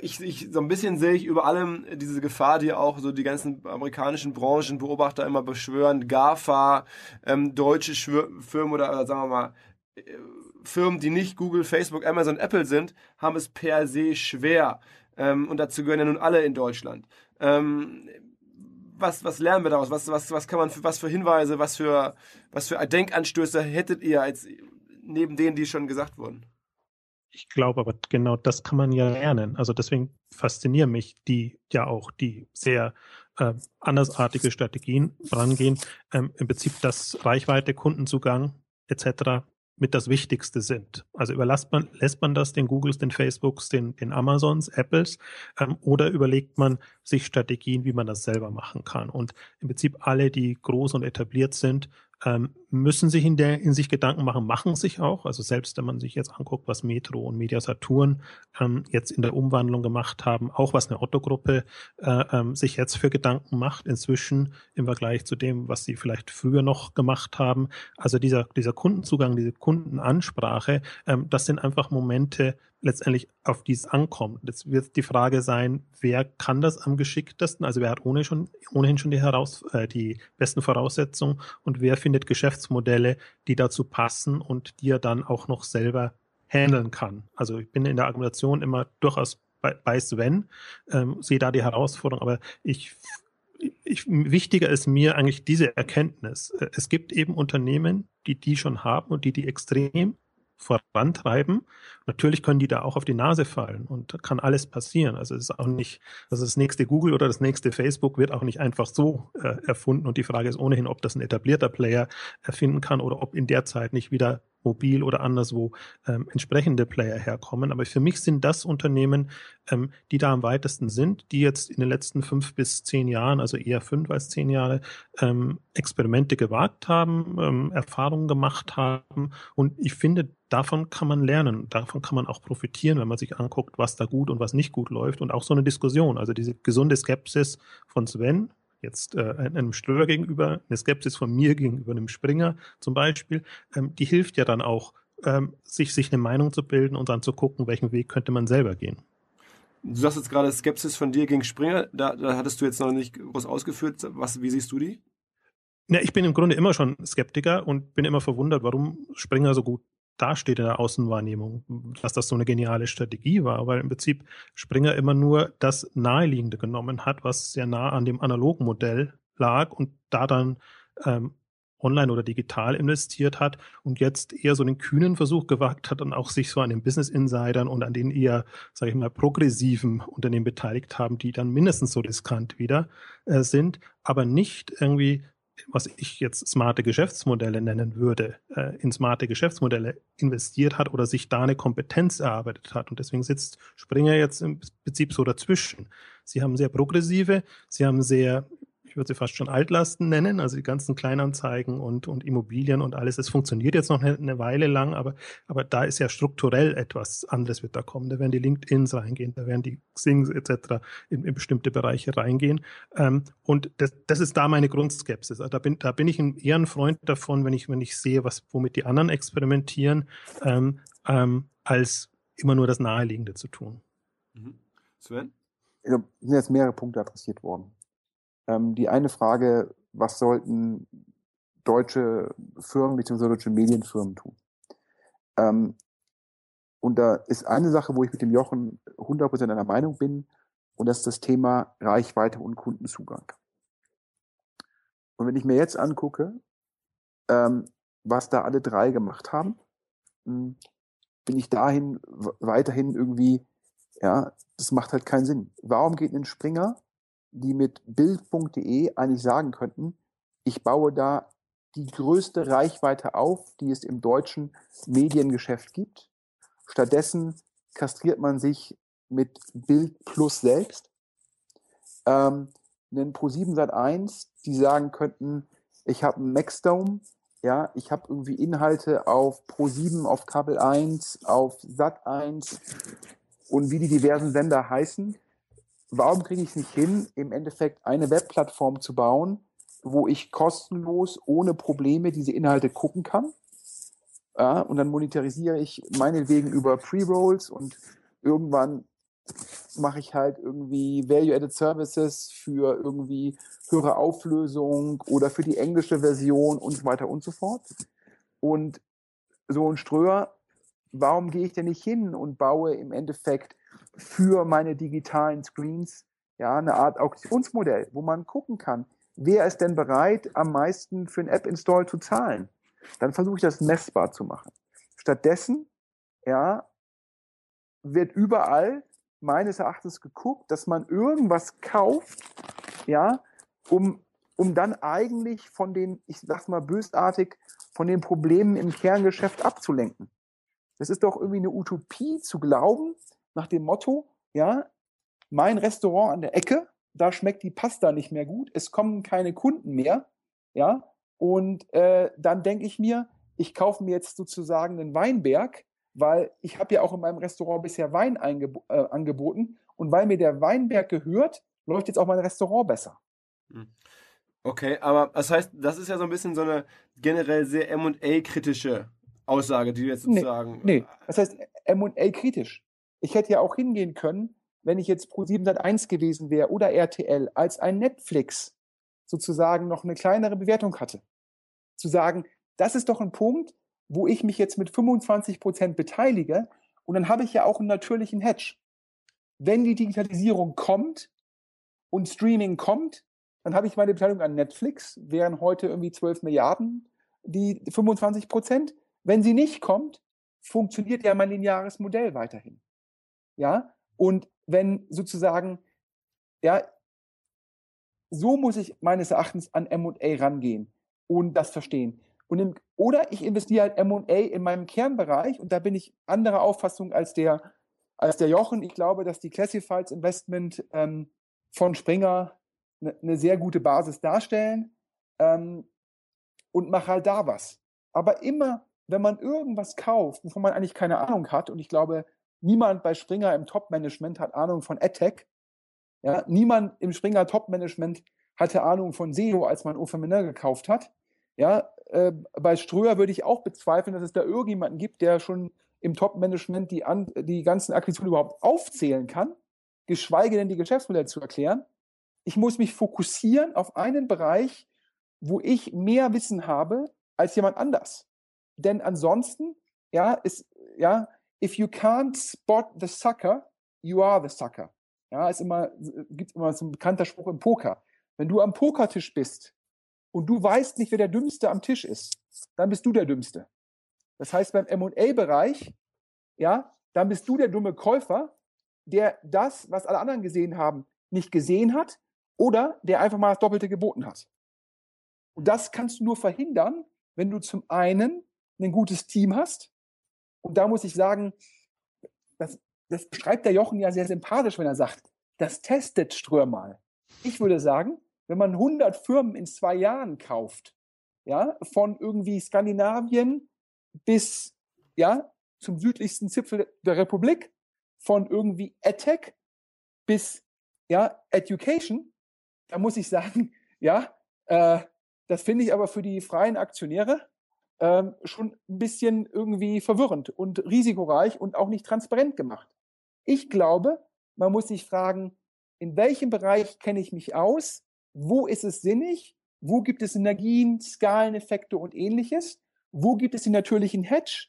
Ich, ich, so ein bisschen sehe ich über allem diese Gefahr, die auch so die ganzen amerikanischen Branchenbeobachter immer beschwören. GAFA, ähm, deutsche Schwör Firmen oder, oder sagen wir mal, äh, Firmen, die nicht Google, Facebook, Amazon, Apple sind, haben es per se schwer. Ähm, und dazu gehören ja nun alle in Deutschland. Ähm, was, was lernen wir daraus? Was, was, was kann man für, was für Hinweise, was für, was für Denkanstöße hättet ihr als neben denen, die schon gesagt wurden? Ich glaube aber genau das kann man ja lernen. Also deswegen faszinieren mich die ja auch, die sehr äh, andersartige Strategien rangehen. Ähm, Im Prinzip das Reichweite, Kundenzugang etc mit das Wichtigste sind. Also überlässt man, lässt man das den Googles, den Facebooks, den, den Amazons, Apples ähm, oder überlegt man sich Strategien, wie man das selber machen kann. Und im Prinzip alle, die groß und etabliert sind, ähm, müssen sich in, der, in sich Gedanken machen, machen sich auch. Also selbst wenn man sich jetzt anguckt, was Metro und Media Saturn ähm, jetzt in der Umwandlung gemacht haben, auch was eine Otto-Gruppe äh, ähm, sich jetzt für Gedanken macht, inzwischen im Vergleich zu dem, was sie vielleicht früher noch gemacht haben. Also dieser, dieser Kundenzugang, diese Kundenansprache, ähm, das sind einfach Momente, letztendlich auf die es ankommt. Jetzt wird die Frage sein, wer kann das am geschicktesten? Also wer hat ohne schon, ohnehin schon die, Heraus äh, die besten Voraussetzungen und wer findet Geschäftsmodelle, die dazu passen und die er dann auch noch selber handeln kann. Also ich bin in der Argumentation immer durchaus bei, Sven, ähm, sehe da die Herausforderung, aber ich ich, wichtiger ist mir eigentlich diese Erkenntnis. Es gibt eben Unternehmen, die die schon haben und die die extrem vorantreiben. Natürlich können die da auch auf die Nase fallen und kann alles passieren. Also es ist auch nicht, also das nächste Google oder das nächste Facebook wird auch nicht einfach so äh, erfunden. Und die Frage ist ohnehin, ob das ein etablierter Player erfinden kann oder ob in der Zeit nicht wieder mobil oder anderswo ähm, entsprechende Player herkommen. Aber für mich sind das Unternehmen, ähm, die da am weitesten sind, die jetzt in den letzten fünf bis zehn Jahren, also eher fünf als zehn Jahre, ähm, Experimente gewagt haben, ähm, Erfahrungen gemacht haben. Und ich finde, davon kann man lernen, davon kann man auch profitieren, wenn man sich anguckt, was da gut und was nicht gut läuft und auch so eine Diskussion, also diese gesunde Skepsis von Sven, jetzt äh, einem Ströer gegenüber, eine Skepsis von mir gegenüber einem Springer zum Beispiel, ähm, die hilft ja dann auch, ähm, sich, sich eine Meinung zu bilden und dann zu gucken, welchen Weg könnte man selber gehen. Du sagst jetzt gerade Skepsis von dir gegen Springer, da, da hattest du jetzt noch nicht groß ausgeführt. Was, wie siehst du die? Ja, ich bin im Grunde immer schon Skeptiker und bin immer verwundert, warum Springer so gut dasteht in der Außenwahrnehmung, dass das so eine geniale Strategie war, weil im Prinzip Springer immer nur das Naheliegende genommen hat, was sehr nah an dem analogen Modell lag und da dann ähm, online oder digital investiert hat und jetzt eher so einen kühnen Versuch gewagt hat und auch sich so an den Business Insidern und an den eher, sage ich mal, progressiven Unternehmen beteiligt haben, die dann mindestens so riskant wieder äh, sind, aber nicht irgendwie was ich jetzt smarte Geschäftsmodelle nennen würde, äh, in smarte Geschäftsmodelle investiert hat oder sich da eine Kompetenz erarbeitet hat. Und deswegen sitzt Springer jetzt im Prinzip so dazwischen. Sie haben sehr progressive, sie haben sehr ich würde sie fast schon Altlasten nennen, also die ganzen Kleinanzeigen und, und Immobilien und alles. Es funktioniert jetzt noch eine, eine, Weile lang, aber, aber da ist ja strukturell etwas anderes wird da kommen. Da werden die LinkedIns reingehen, da werden die Xings etc. In, in bestimmte Bereiche reingehen. Ähm, und das, das ist da meine Grundskepsis. Also da bin, da bin ich ein, eher ein Freund davon, wenn ich, wenn ich sehe, was, womit die anderen experimentieren, ähm, ähm, als immer nur das Naheliegende zu tun. Mhm. Sven? Es sind jetzt mehrere Punkte adressiert worden. Ähm, die eine Frage, was sollten deutsche Firmen bzw. deutsche Medienfirmen tun? Ähm, und da ist eine Sache, wo ich mit dem Jochen 100% einer Meinung bin, und das ist das Thema Reichweite und Kundenzugang. Und wenn ich mir jetzt angucke, ähm, was da alle drei gemacht haben, hm, bin ich dahin weiterhin irgendwie, ja, das macht halt keinen Sinn. Warum geht ein Springer die mit bild.de eigentlich sagen könnten, ich baue da die größte Reichweite auf, die es im deutschen Mediengeschäft gibt. Stattdessen kastriert man sich mit Bild Plus selbst. Ähm, einen Pro7 Sat 1, die sagen könnten, ich habe einen Maxdome, ja, ich habe irgendwie Inhalte auf Pro7, auf Kabel 1, auf Sat 1 und wie die diversen Sender heißen warum kriege ich es nicht hin, im Endeffekt eine Webplattform zu bauen, wo ich kostenlos, ohne Probleme diese Inhalte gucken kann? Ja, und dann monetarisiere ich meinetwegen über Pre-Rolls und irgendwann mache ich halt irgendwie Value-Added Services für irgendwie höhere Auflösung oder für die englische Version und so weiter und so fort. Und so ein Ströer, warum gehe ich denn nicht hin und baue im Endeffekt für meine digitalen Screens ja eine Art Auktionsmodell, wo man gucken kann, wer ist denn bereit, am meisten für ein App-Install zu zahlen. Dann versuche ich das messbar zu machen. Stattdessen, ja, wird überall meines Erachtens geguckt, dass man irgendwas kauft, ja, um, um dann eigentlich von den, ich sag's mal bösartig, von den Problemen im Kerngeschäft abzulenken. Das ist doch irgendwie eine Utopie zu glauben, nach dem Motto, ja, mein Restaurant an der Ecke, da schmeckt die Pasta nicht mehr gut, es kommen keine Kunden mehr, ja, und äh, dann denke ich mir, ich kaufe mir jetzt sozusagen einen Weinberg, weil ich habe ja auch in meinem Restaurant bisher Wein äh, angeboten und weil mir der Weinberg gehört, läuft jetzt auch mein Restaurant besser. Hm. Okay, aber das heißt, das ist ja so ein bisschen so eine generell sehr M&A-kritische Aussage, die du jetzt sozusagen... Nee, nee. das heißt M&A-kritisch. Ich hätte ja auch hingehen können, wenn ich jetzt Pro 701 gewesen wäre oder RTL, als ein Netflix sozusagen noch eine kleinere Bewertung hatte. Zu sagen, das ist doch ein Punkt, wo ich mich jetzt mit 25 Prozent beteilige und dann habe ich ja auch einen natürlichen Hedge. Wenn die Digitalisierung kommt und Streaming kommt, dann habe ich meine Beteiligung an Netflix, wären heute irgendwie 12 Milliarden, die 25 Prozent. Wenn sie nicht kommt, funktioniert ja mein lineares Modell weiterhin. Ja, und wenn sozusagen, ja, so muss ich meines Erachtens an M&A rangehen und das verstehen. Und im, oder ich investiere halt M&A in meinem Kernbereich und da bin ich anderer Auffassung als der, als der Jochen. Ich glaube, dass die Classifieds Investment ähm, von Springer eine ne sehr gute Basis darstellen ähm, und mache halt da was. Aber immer, wenn man irgendwas kauft, wovon man eigentlich keine Ahnung hat, und ich glaube, niemand bei Springer im Top-Management hat Ahnung von AdTech, ja, niemand im Springer Top-Management hatte Ahnung von SEO, als man OFMNR gekauft hat. Ja, äh, bei Ströer würde ich auch bezweifeln, dass es da irgendjemanden gibt, der schon im Top-Management die, die ganzen Akquisitionen überhaupt aufzählen kann, geschweige denn die Geschäftsmodelle zu erklären. Ich muss mich fokussieren auf einen Bereich, wo ich mehr Wissen habe als jemand anders. Denn ansonsten, ja, ist, ja, if you can't spot the sucker, you are the sucker. Ja, ist immer, gibt immer so ein bekannter Spruch im Poker. Wenn du am Pokertisch bist und du weißt nicht, wer der Dümmste am Tisch ist, dann bist du der Dümmste. Das heißt, beim M&A-Bereich, ja, dann bist du der dumme Käufer, der das, was alle anderen gesehen haben, nicht gesehen hat oder der einfach mal das Doppelte geboten hat. Und das kannst du nur verhindern, wenn du zum einen ein gutes Team hast. Und da muss ich sagen, das, das beschreibt der Jochen ja sehr sympathisch, wenn er sagt, das testet Ströer mal. Ich würde sagen, wenn man 100 Firmen in zwei Jahren kauft, ja, von irgendwie Skandinavien bis, ja, zum südlichsten Zipfel der Republik, von irgendwie EdTech bis, ja, Education, da muss ich sagen, ja, äh, das finde ich aber für die freien Aktionäre ähm, schon ein bisschen irgendwie verwirrend und risikoreich und auch nicht transparent gemacht. Ich glaube, man muss sich fragen, in welchem Bereich kenne ich mich aus? Wo ist es sinnig? Wo gibt es Synergien, Skaleneffekte und ähnliches? Wo gibt es den natürlichen Hedge?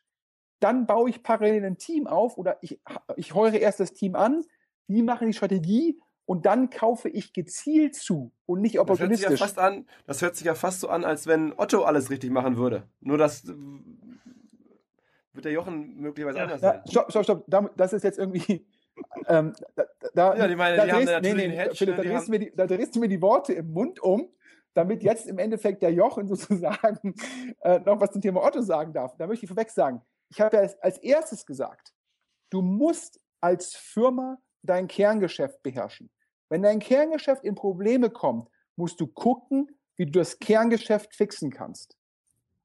Dann baue ich parallel ein Team auf oder ich, ich heure erst das Team an, die machen die Strategie und dann kaufe ich gezielt zu und nicht opportunistisch. Das hört sich ja fast an, das hört sich ja fast so an, als wenn Otto alles richtig machen würde. Nur das äh, wird der Jochen möglicherweise ja, anders sein. Stopp, stopp, stopp. Das ist jetzt irgendwie ähm, da, da, ja, die meine, da die drehst, haben nee, nee, Hedge, Philipp, ne, da, drehst die, da, drehst du mir die Worte im Mund um, damit jetzt im Endeffekt der Jochen sozusagen äh, noch was zum Thema Otto sagen darf. Da möchte ich vorweg sagen, ich habe ja als, als erstes gesagt, du musst als Firma dein Kerngeschäft beherrschen. Wenn dein Kerngeschäft in Probleme kommt, musst du gucken, wie du das Kerngeschäft fixen kannst.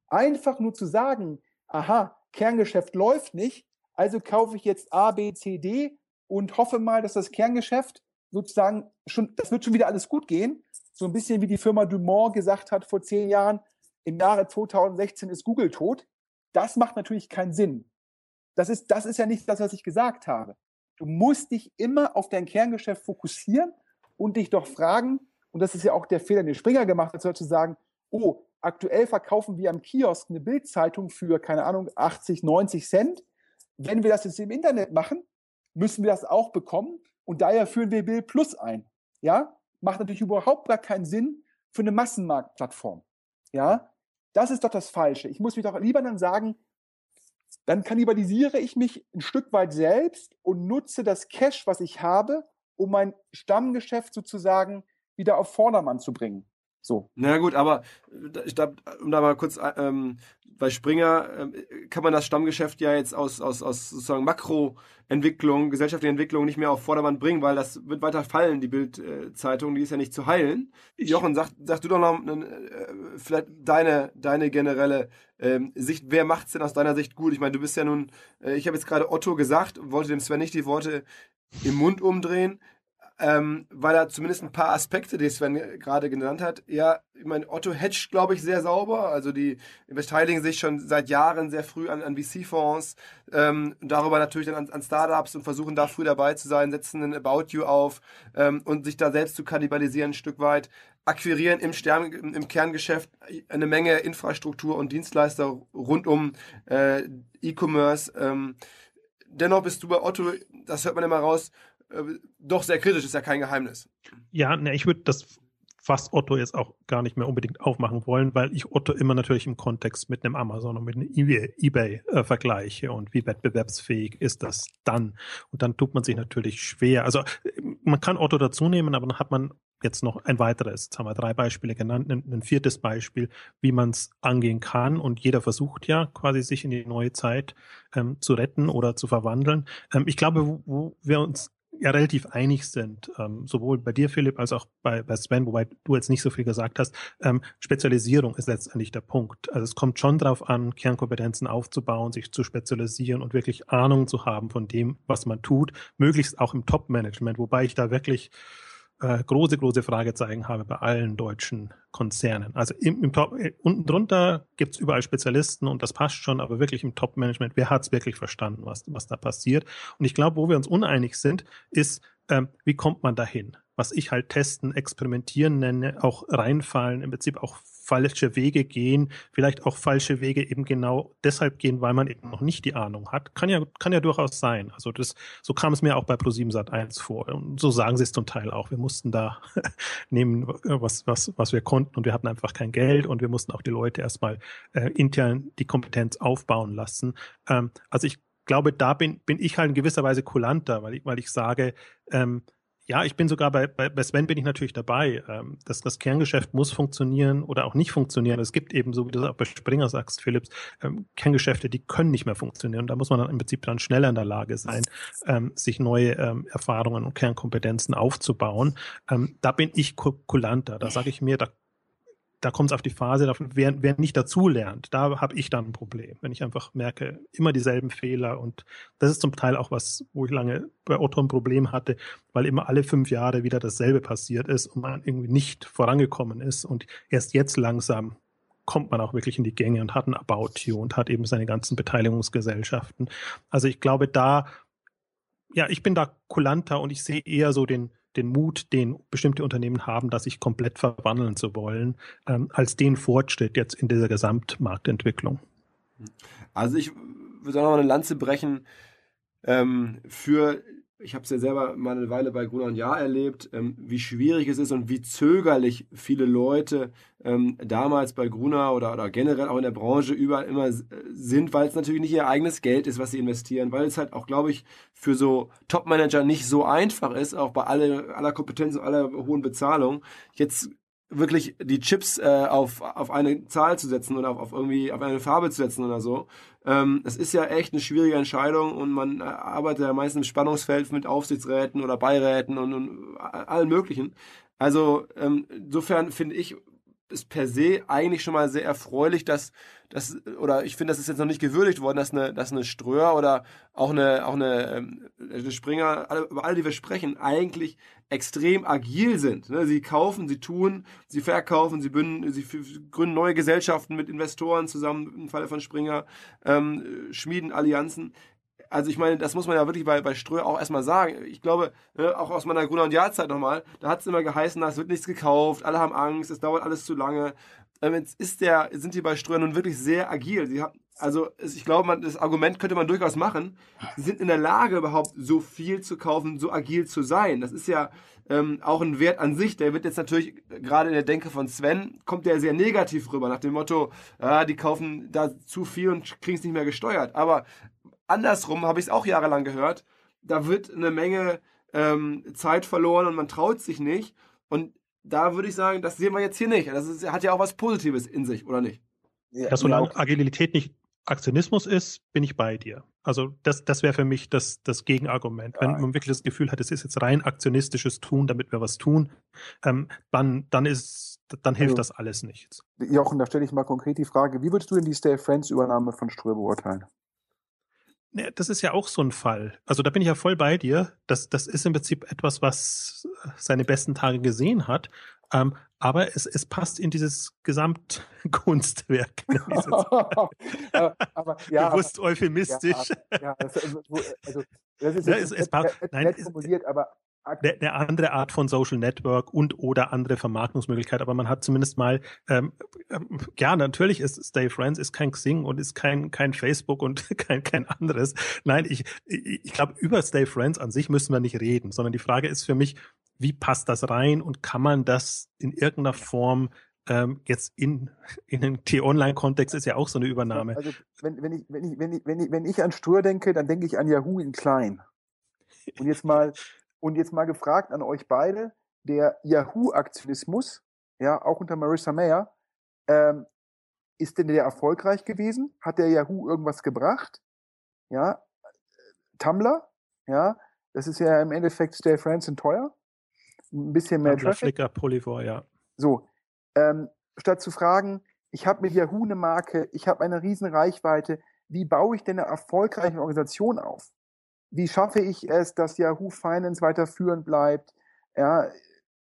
Einfach nur zu sagen, aha, Kerngeschäft läuft nicht, also kaufe ich jetzt A, B, C, D und hoffe mal, dass das Kerngeschäft sozusagen schon, das wird schon wieder alles gut gehen. So ein bisschen wie die Firma Dumont gesagt hat vor zehn Jahren, im Jahre 2016 ist Google tot. Das macht natürlich keinen Sinn. Das ist, das ist ja nicht das, was ich gesagt habe. Du musst dich immer auf dein Kerngeschäft fokussieren und dich doch fragen, und das ist ja auch der Fehler, den Springer gemacht hat, zu sagen, oh, aktuell verkaufen wir am Kiosk eine Bildzeitung für, keine Ahnung, 80, 90 Cent. Wenn wir das jetzt im Internet machen, müssen wir das auch bekommen und daher führen wir Bill Plus ein. Ja, macht natürlich überhaupt gar keinen Sinn für eine Massenmarktplattform. Ja, das ist doch das Falsche. Ich muss mich doch lieber dann sagen, dann kannibalisiere ich mich ein Stück weit selbst und nutze das Cash, was ich habe, um mein Stammgeschäft sozusagen wieder auf Vordermann zu bringen. So. Na gut, aber äh, ich glaube, um da mal kurz, äh, ähm, bei Springer äh, kann man das Stammgeschäft ja jetzt aus, aus, aus sozusagen Makroentwicklung, gesellschaftliche Entwicklung nicht mehr auf Vordermann bringen, weil das wird weiter fallen, die Bildzeitung, die ist ja nicht zu heilen. Ich Jochen, sag, sag du doch noch äh, vielleicht deine, deine generelle ähm, Sicht, wer macht es denn aus deiner Sicht gut? Ich meine, du bist ja nun, äh, ich habe jetzt gerade Otto gesagt, wollte dem Sven nicht die Worte im Mund umdrehen ähm, weil er zumindest ein paar Aspekte, die Sven gerade genannt hat, ja, ich meine, Otto hedgt, glaube ich, sehr sauber. Also die beteiligen sich schon seit Jahren sehr früh an, an VC-Fonds, ähm, darüber natürlich dann an, an, Startups und versuchen da früh dabei zu sein, setzen ein About You auf ähm, und sich da selbst zu kannibalisieren ein Stück weit, akquirieren im, Stern, im, Kerngeschäft eine Menge Infrastruktur und Dienstleister rund um äh, E-Commerce. Ähm, dennoch bist du bei Otto, das hört man immer raus, äh, doch sehr kritisch, ist ja kein Geheimnis. Ja, ne, ich würde das fast Otto jetzt auch gar nicht mehr unbedingt aufmachen wollen, weil ich Otto immer natürlich im Kontext mit einem Amazon und mit einem eBay, eBay äh, vergleiche und wie wettbewerbsfähig ist das dann? Und dann tut man sich natürlich schwer. Also man kann Otto dazu nehmen, aber dann hat man jetzt noch ein weiteres. Jetzt haben wir drei Beispiele genannt, ein, ein viertes Beispiel, wie man es angehen kann. Und jeder versucht ja quasi sich in die neue Zeit ähm, zu retten oder zu verwandeln. Ähm, ich glaube, wo, wo wir uns ja relativ einig sind, ähm, sowohl bei dir, Philipp, als auch bei, bei Sven, wobei du jetzt nicht so viel gesagt hast. Ähm, Spezialisierung ist letztendlich der Punkt. Also es kommt schon darauf an, Kernkompetenzen aufzubauen, sich zu spezialisieren und wirklich Ahnung zu haben von dem, was man tut, möglichst auch im Top-Management, wobei ich da wirklich äh, große, große Fragezeichen habe bei allen deutschen Konzernen. Also im, im Top, äh, unten drunter gibt's überall Spezialisten und das passt schon, aber wirklich im Top-Management, wer hat's wirklich verstanden, was, was da passiert? Und ich glaube, wo wir uns uneinig sind, ist, ähm, wie kommt man dahin? Was ich halt testen, experimentieren nenne, auch reinfallen, im Prinzip auch falsche Wege gehen, vielleicht auch falsche Wege eben genau deshalb gehen, weil man eben noch nicht die Ahnung hat. Kann ja, kann ja durchaus sein. Also das, so kam es mir auch bei Pro7 Sat 1 vor. Und so sagen sie es zum Teil auch. Wir mussten da nehmen, was, was, was wir konnten und wir hatten einfach kein Geld und wir mussten auch die Leute erstmal äh, intern die Kompetenz aufbauen lassen. Ähm, also ich glaube, da bin, bin ich halt in gewisser Weise kulanter, weil ich, weil ich sage, ähm, ja, ich bin sogar bei, bei, bei Sven bin ich natürlich dabei. Ähm, dass das Kerngeschäft muss funktionieren oder auch nicht funktionieren. Es gibt eben, so wie du das auch bei Springer sagst, Philips, ähm, Kerngeschäfte, die können nicht mehr funktionieren. Da muss man dann im Prinzip dann schneller in der Lage sein, ähm, sich neue ähm, Erfahrungen und Kernkompetenzen aufzubauen. Ähm, da bin ich kulanter. Da sage ich mir, da da kommt es auf die Phase, wer, wer nicht dazu lernt, da habe ich dann ein Problem, wenn ich einfach merke, immer dieselben Fehler und das ist zum Teil auch was, wo ich lange bei Otto ein Problem hatte, weil immer alle fünf Jahre wieder dasselbe passiert ist und man irgendwie nicht vorangekommen ist und erst jetzt langsam kommt man auch wirklich in die Gänge und hat ein About You und hat eben seine ganzen Beteiligungsgesellschaften. Also ich glaube da, ja, ich bin da kulanter und ich sehe eher so den, den Mut, den bestimmte Unternehmen haben, das sich komplett verwandeln zu wollen, ähm, als den Fortschritt jetzt in dieser Gesamtmarktentwicklung. Also ich würde auch noch eine Lanze brechen ähm, für ich habe es ja selber mal eine Weile bei Gruner und Jahr erlebt, ähm, wie schwierig es ist und wie zögerlich viele Leute ähm, damals bei Gruner oder, oder generell auch in der Branche überall immer sind, weil es natürlich nicht ihr eigenes Geld ist, was sie investieren, weil es halt auch, glaube ich, für so Top-Manager nicht so einfach ist, auch bei alle, aller Kompetenz und aller hohen Bezahlung, jetzt wirklich die Chips äh, auf, auf eine Zahl zu setzen oder auf, auf irgendwie auf eine Farbe zu setzen oder so. Ähm, das ist ja echt eine schwierige Entscheidung und man äh, arbeitet ja meistens im Spannungsfeld mit Aufsichtsräten oder Beiräten und, und allen möglichen. Also ähm, insofern finde ich ist per se eigentlich schon mal sehr erfreulich, dass das oder ich finde, das ist jetzt noch nicht gewürdigt worden, dass eine, dass eine Ströer oder auch eine auch eine, ähm, eine Springer, über alle, die wir sprechen, eigentlich extrem agil sind. Ne? Sie kaufen, sie tun, sie verkaufen, sie, bünden, sie gründen neue Gesellschaften mit Investoren zusammen im Falle von Springer, ähm, schmieden Allianzen also ich meine, das muss man ja wirklich bei, bei Ströer auch erstmal sagen. Ich glaube, ne, auch aus meiner Gruner- und Jahrzeit nochmal, da hat es immer geheißen, es wird nichts gekauft, alle haben Angst, es dauert alles zu lange. Ähm, jetzt ist der, sind die bei Ströer nun wirklich sehr agil. Sie haben, also ich glaube, man, das Argument könnte man durchaus machen. Sie sind in der Lage, überhaupt so viel zu kaufen, so agil zu sein. Das ist ja ähm, auch ein Wert an sich. Der wird jetzt natürlich, gerade in der Denke von Sven, kommt der sehr negativ rüber, nach dem Motto, ah, die kaufen da zu viel und kriegen es nicht mehr gesteuert. Aber andersrum habe ich es auch jahrelang gehört. Da wird eine Menge ähm, Zeit verloren und man traut sich nicht. Und da würde ich sagen, das sehen wir jetzt hier nicht. Das ist, hat ja auch was Positives in sich, oder nicht? Ja, solange Agilität nicht Aktionismus ist, bin ich bei dir. Also das, das wäre für mich das, das Gegenargument. Wenn man wirklich das Gefühl hat, es ist jetzt rein aktionistisches Tun, damit wir was tun, ähm, dann, dann ist, dann hilft also, das alles nichts. Jochen, da stelle ich mal konkret die Frage, wie würdest du denn die Stay Friends Übernahme von Ströer beurteilen? Das ist ja auch so ein Fall. Also da bin ich ja voll bei dir. Das, das ist im Prinzip etwas, was seine besten Tage gesehen hat. Ähm, aber es, es passt in dieses Gesamtkunstwerk. aber, aber, ja, Bewusst aber, euphemistisch. Ja, ja, das, also, also, das ist ja, es, es passt, nein, formuliert, aber eine, eine andere Art von Social Network und oder andere Vermarktungsmöglichkeit, aber man hat zumindest mal, ähm, ähm, ja, natürlich ist Stay Friends ist kein Xing und ist kein, kein Facebook und kein, kein anderes. Nein, ich, ich, ich glaube, über Stay Friends an sich müssen wir nicht reden, sondern die Frage ist für mich, wie passt das rein und kann man das in irgendeiner Form ähm, jetzt in, in den T-Online-Kontext ist ja auch so eine Übernahme. Also wenn, wenn, ich, wenn, ich, wenn, ich, wenn, ich, wenn ich an Ströer denke, dann denke ich an Yahoo in klein. Und jetzt mal, und jetzt mal gefragt an euch beide, der Yahoo-Aktionismus, ja, auch unter Marissa Mayer, ähm, ist denn der erfolgreich gewesen? Hat der Yahoo irgendwas gebracht? Ja, Tumblr, ja, das ist ja im Endeffekt Stay Friends und teuer. Ein bisschen mehr Tumblr, Traffic. Flickr, Polyvore, ja. So, ähm, statt zu fragen, ich habe mit Yahoo eine Marke, ich habe eine riesen Reichweite, wie baue ich denn eine erfolgreiche Organisation auf? Wie schaffe ich es, dass Yahoo Finance weiter führend bleibt? Ja,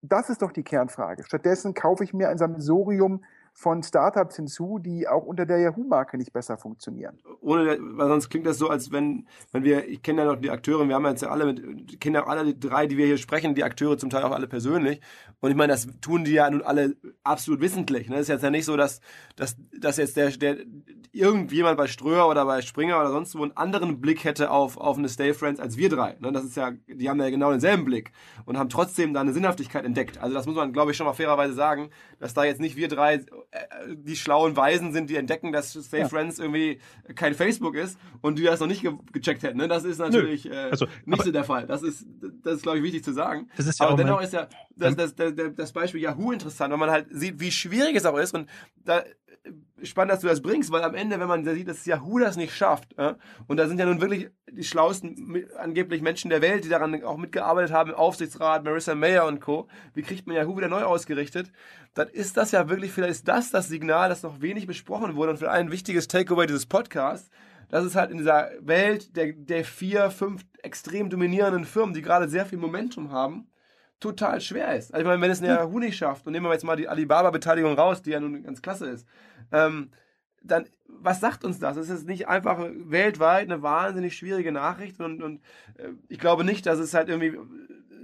das ist doch die Kernfrage. Stattdessen kaufe ich mir ein Sammelsurium von Startups hinzu, die auch unter der Yahoo-Marke nicht besser funktionieren. Ohne, weil sonst klingt das so, als wenn, wenn wir, ich kenne ja noch die Akteure, wir haben jetzt ja alle mit, kennen ja alle die drei, die wir hier sprechen, die Akteure zum Teil auch alle persönlich. Und ich meine, das tun die ja nun alle absolut wissentlich. Ne? Ist jetzt ja nicht so, dass, dass, dass jetzt der, der irgendjemand bei Ströer oder bei Springer oder sonst wo einen anderen Blick hätte auf, auf eine Stay Friends als wir drei. Ne? Das ist ja, die haben ja genau denselben Blick und haben trotzdem da eine Sinnhaftigkeit entdeckt. Also das muss man, glaube ich, schon mal fairerweise sagen, dass da jetzt nicht wir drei die schlauen Weisen sind, die entdecken, dass Stay ja. Friends irgendwie kein Facebook ist und die das noch nicht ge gecheckt hätten. Ne? Das ist natürlich äh, also, nicht so der Fall. Das ist, das ist glaube ich, wichtig zu sagen. Das ist ja aber dennoch ist ja das, das, das, das, Beispiel Yahoo interessant, weil man halt sieht, wie schwierig es auch ist und da spannend, dass du das bringst, weil am Ende, wenn man sieht, dass Yahoo das nicht schafft, äh, und da sind ja nun wirklich die schlauesten angeblich Menschen der Welt, die daran auch mitgearbeitet haben, Aufsichtsrat, Marissa Mayer und Co., wie kriegt man Yahoo wieder neu ausgerichtet, dann ist das ja wirklich, vielleicht ist das das Signal, das noch wenig besprochen wurde und für ein wichtiges Takeaway dieses Podcasts, dass es halt in dieser Welt der, der vier, fünf extrem dominierenden Firmen, die gerade sehr viel Momentum haben, total schwer ist. Also ich meine, wenn es eine Yahoo nicht schafft, und nehmen wir jetzt mal die Alibaba-Beteiligung raus, die ja nun ganz klasse ist, ähm, dann, was sagt uns das? Es ist nicht einfach weltweit eine wahnsinnig schwierige Nachricht und, und äh, ich glaube nicht, dass es halt irgendwie,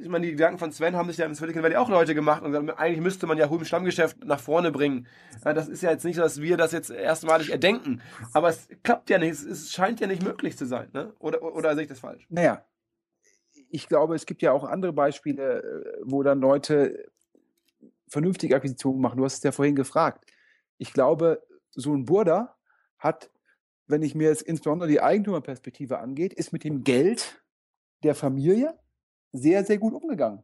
ich meine, die Gedanken von Sven haben sich ja im Silicon Valley auch Leute gemacht und gesagt, eigentlich müsste man Yahoo im Stammgeschäft nach vorne bringen. Ja, das ist ja jetzt nicht so, dass wir das jetzt erstmalig erdenken, aber es klappt ja nicht, es, es scheint ja nicht möglich zu sein, ne? Oder, oder sehe ich das falsch? Naja, ich glaube, es gibt ja auch andere Beispiele, äh, wo dann Leute vernünftige Akquisitionen machen. Du hast es ja vorhin gefragt. Ich glaube, so ein Burda hat, wenn ich mir jetzt insbesondere die Eigentümerperspektive angeht, ist mit dem Geld der Familie sehr, sehr gut umgegangen.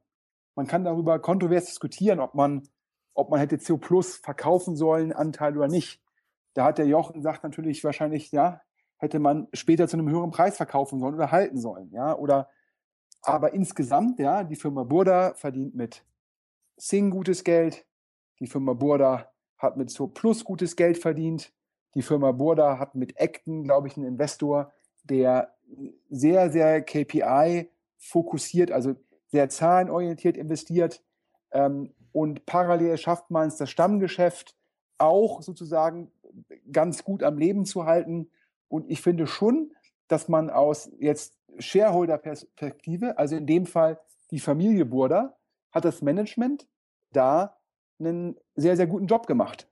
Man kann darüber kontrovers diskutieren, ob man, ob man hätte CO Plus verkaufen sollen, Anteil oder nicht. Da hat der Jochen sagt natürlich wahrscheinlich, ja, hätte man später zu einem höheren Preis verkaufen sollen oder halten sollen, ja, oder aber insgesamt, ja, die Firma Burda verdient mit Sing gutes Geld. Die Firma Burda hat mit So Plus gutes Geld verdient. Die Firma Burda hat mit Acton, glaube ich, einen Investor, der sehr, sehr KPI fokussiert, also sehr zahlenorientiert investiert. Ähm, und parallel schafft man es, das Stammgeschäft auch sozusagen ganz gut am Leben zu halten. Und ich finde schon, dass man aus jetzt Shareholder-Perspektive, also in dem Fall die Familie Burda, hat das Management da einen sehr, sehr guten Job gemacht.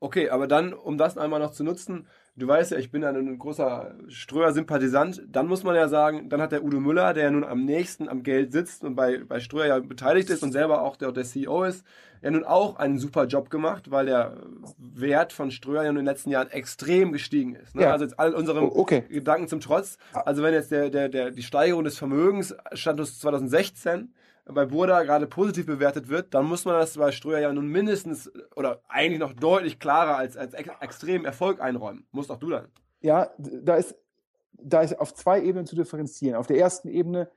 Okay, aber dann, um das einmal noch zu nutzen, du weißt ja, ich bin ein großer Ströer-Sympathisant, dann muss man ja sagen, dann hat der Udo Müller, der ja nun am nächsten am Geld sitzt und bei, bei Ströer ja beteiligt ist und selber auch der, der CEO ist, ja nun auch einen super Job gemacht, weil der Wert von Ströer ja in den letzten Jahren extrem gestiegen ist. Ne? Ja. Also jetzt all unserem oh, okay. Gedanken zum Trotz. Also wenn jetzt der, der, der, die Steigerung des Vermögens Status 2016 bei Burda gerade positiv bewertet wird, dann muss man das bei Ströer ja nun mindestens oder eigentlich noch deutlich klarer als, als ex extremen Erfolg einräumen. Musst auch du dann. Ja, da ist, da ist auf zwei Ebenen zu differenzieren. Auf der ersten Ebene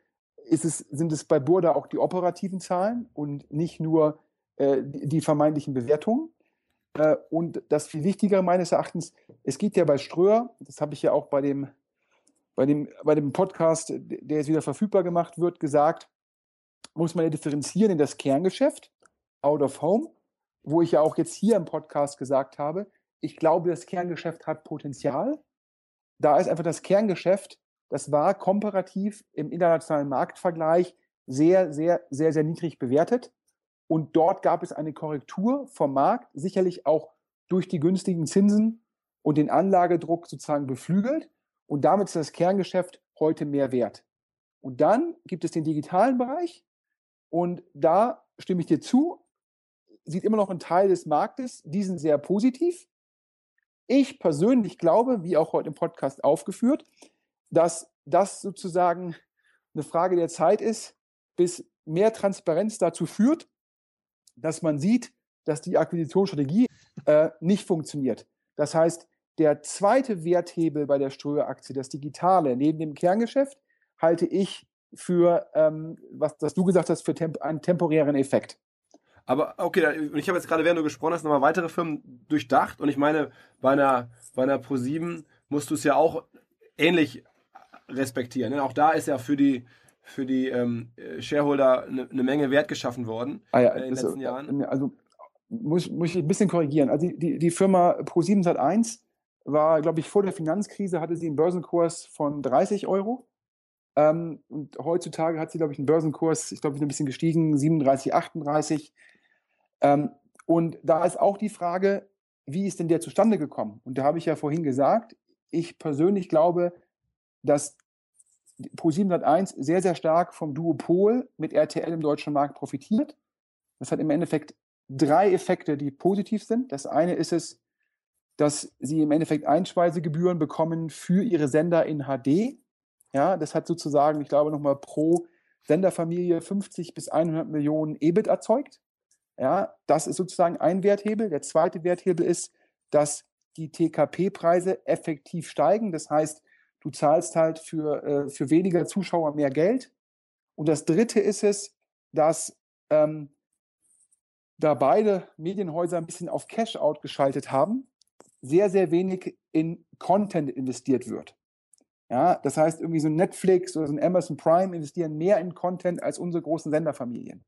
es, sind es bei Burda auch die operativen Zahlen und nicht nur äh, die, vermeintlichen Bewertungen. Äh, und das viel Wichtigere meines Erachtens, es geht ja bei Ströer, das habe ich ja auch bei dem, bei, dem, bei dem Podcast, der jetzt wieder verfügbar gemacht wird, gesagt, muss man ja differenzieren in das Kerngeschäft, out of home, wo ich ja auch jetzt hier im Podcast gesagt habe, ich glaube, das Kerngeschäft hat Potenzial. Da ist einfach das Kerngeschäft, das war komparativ im internationalen Marktvergleich sehr, sehr, sehr, sehr niedrig bewertet. Und dort gab es eine Korrektur vom Markt, sicherlich auch durch die günstigen Zinsen und den Anlagedruck sozusagen beflügelt. Und damit ist das Kerngeschäft heute mehr wert. Und dann gibt es den digitalen Bereich, Und da stimme ich dir zu, sieht immer noch ein Teil des Marktes, die sind sehr positiv. Ich persönlich glaube, wie auch heute im Podcast aufgeführt, dass das sozusagen eine Frage der Zeit ist, bis mehr Transparenz dazu führt, dass man sieht, dass die Akquisitionsstrategie äh, nicht funktioniert. Das heißt, der zweite Werthebel bei der Ströer-Aktie, das Digitale, neben dem Kerngeschäft, halte ich für, ähm, was, was du gesagt hast, für temp einen temporären Effekt. Aber okay, ich habe jetzt gerade, während du gesprochen hast, nochmal weitere Firmen durchdacht. Und ich meine, bei einer, bei einer Pro7 musst du es ja auch ähnlich respektieren. Ne? Auch da ist ja für die, für die ähm, Shareholder eine, eine, Menge Wert geschaffen worden ah ja, äh, in den letzten äh, Jahren. Also muss, muss ich ein bisschen korrigieren. Also die, die, die Firma Pro7 Sat1 war, glaube ich, vor der Finanzkrise hatte sie einen Börsenkurs von 30 Euro. Ähm, und heutzutage hat sie, glaube ich, einen Börsenkurs, ich glaube, ein bisschen gestiegen, 37, 38. Ähm, und da ist auch die Frage, wie ist denn der zustande gekommen? Und da habe ich ja vorhin gesagt, ich persönlich glaube, dass Pro701 sehr, sehr stark vom Duopol mit RTL im deutschen Markt profitiert. Das hat im Endeffekt drei Effekte, die positiv sind. Das eine ist es, dass sie im Endeffekt Einspeisegebühren bekommen für ihre Sender in HD. Ja, das hat sozusagen, ich glaube, nochmal pro Senderfamilie 50 bis 100 Millionen EBIT erzeugt. Ja, das ist sozusagen ein Werthebel. Der zweite Werthebel ist, dass die TKP-Preise effektiv steigen. Das heißt, du zahlst halt für, äh, für weniger Zuschauer mehr Geld. Und das dritte ist es, dass ähm, da beide Medienhäuser ein bisschen auf Cash-out geschaltet haben, sehr, sehr wenig in Content investiert wird. Ja, das heißt, irgendwie so ein Netflix oder so ein Amazon Prime investieren mehr in Content als unsere großen Senderfamilien.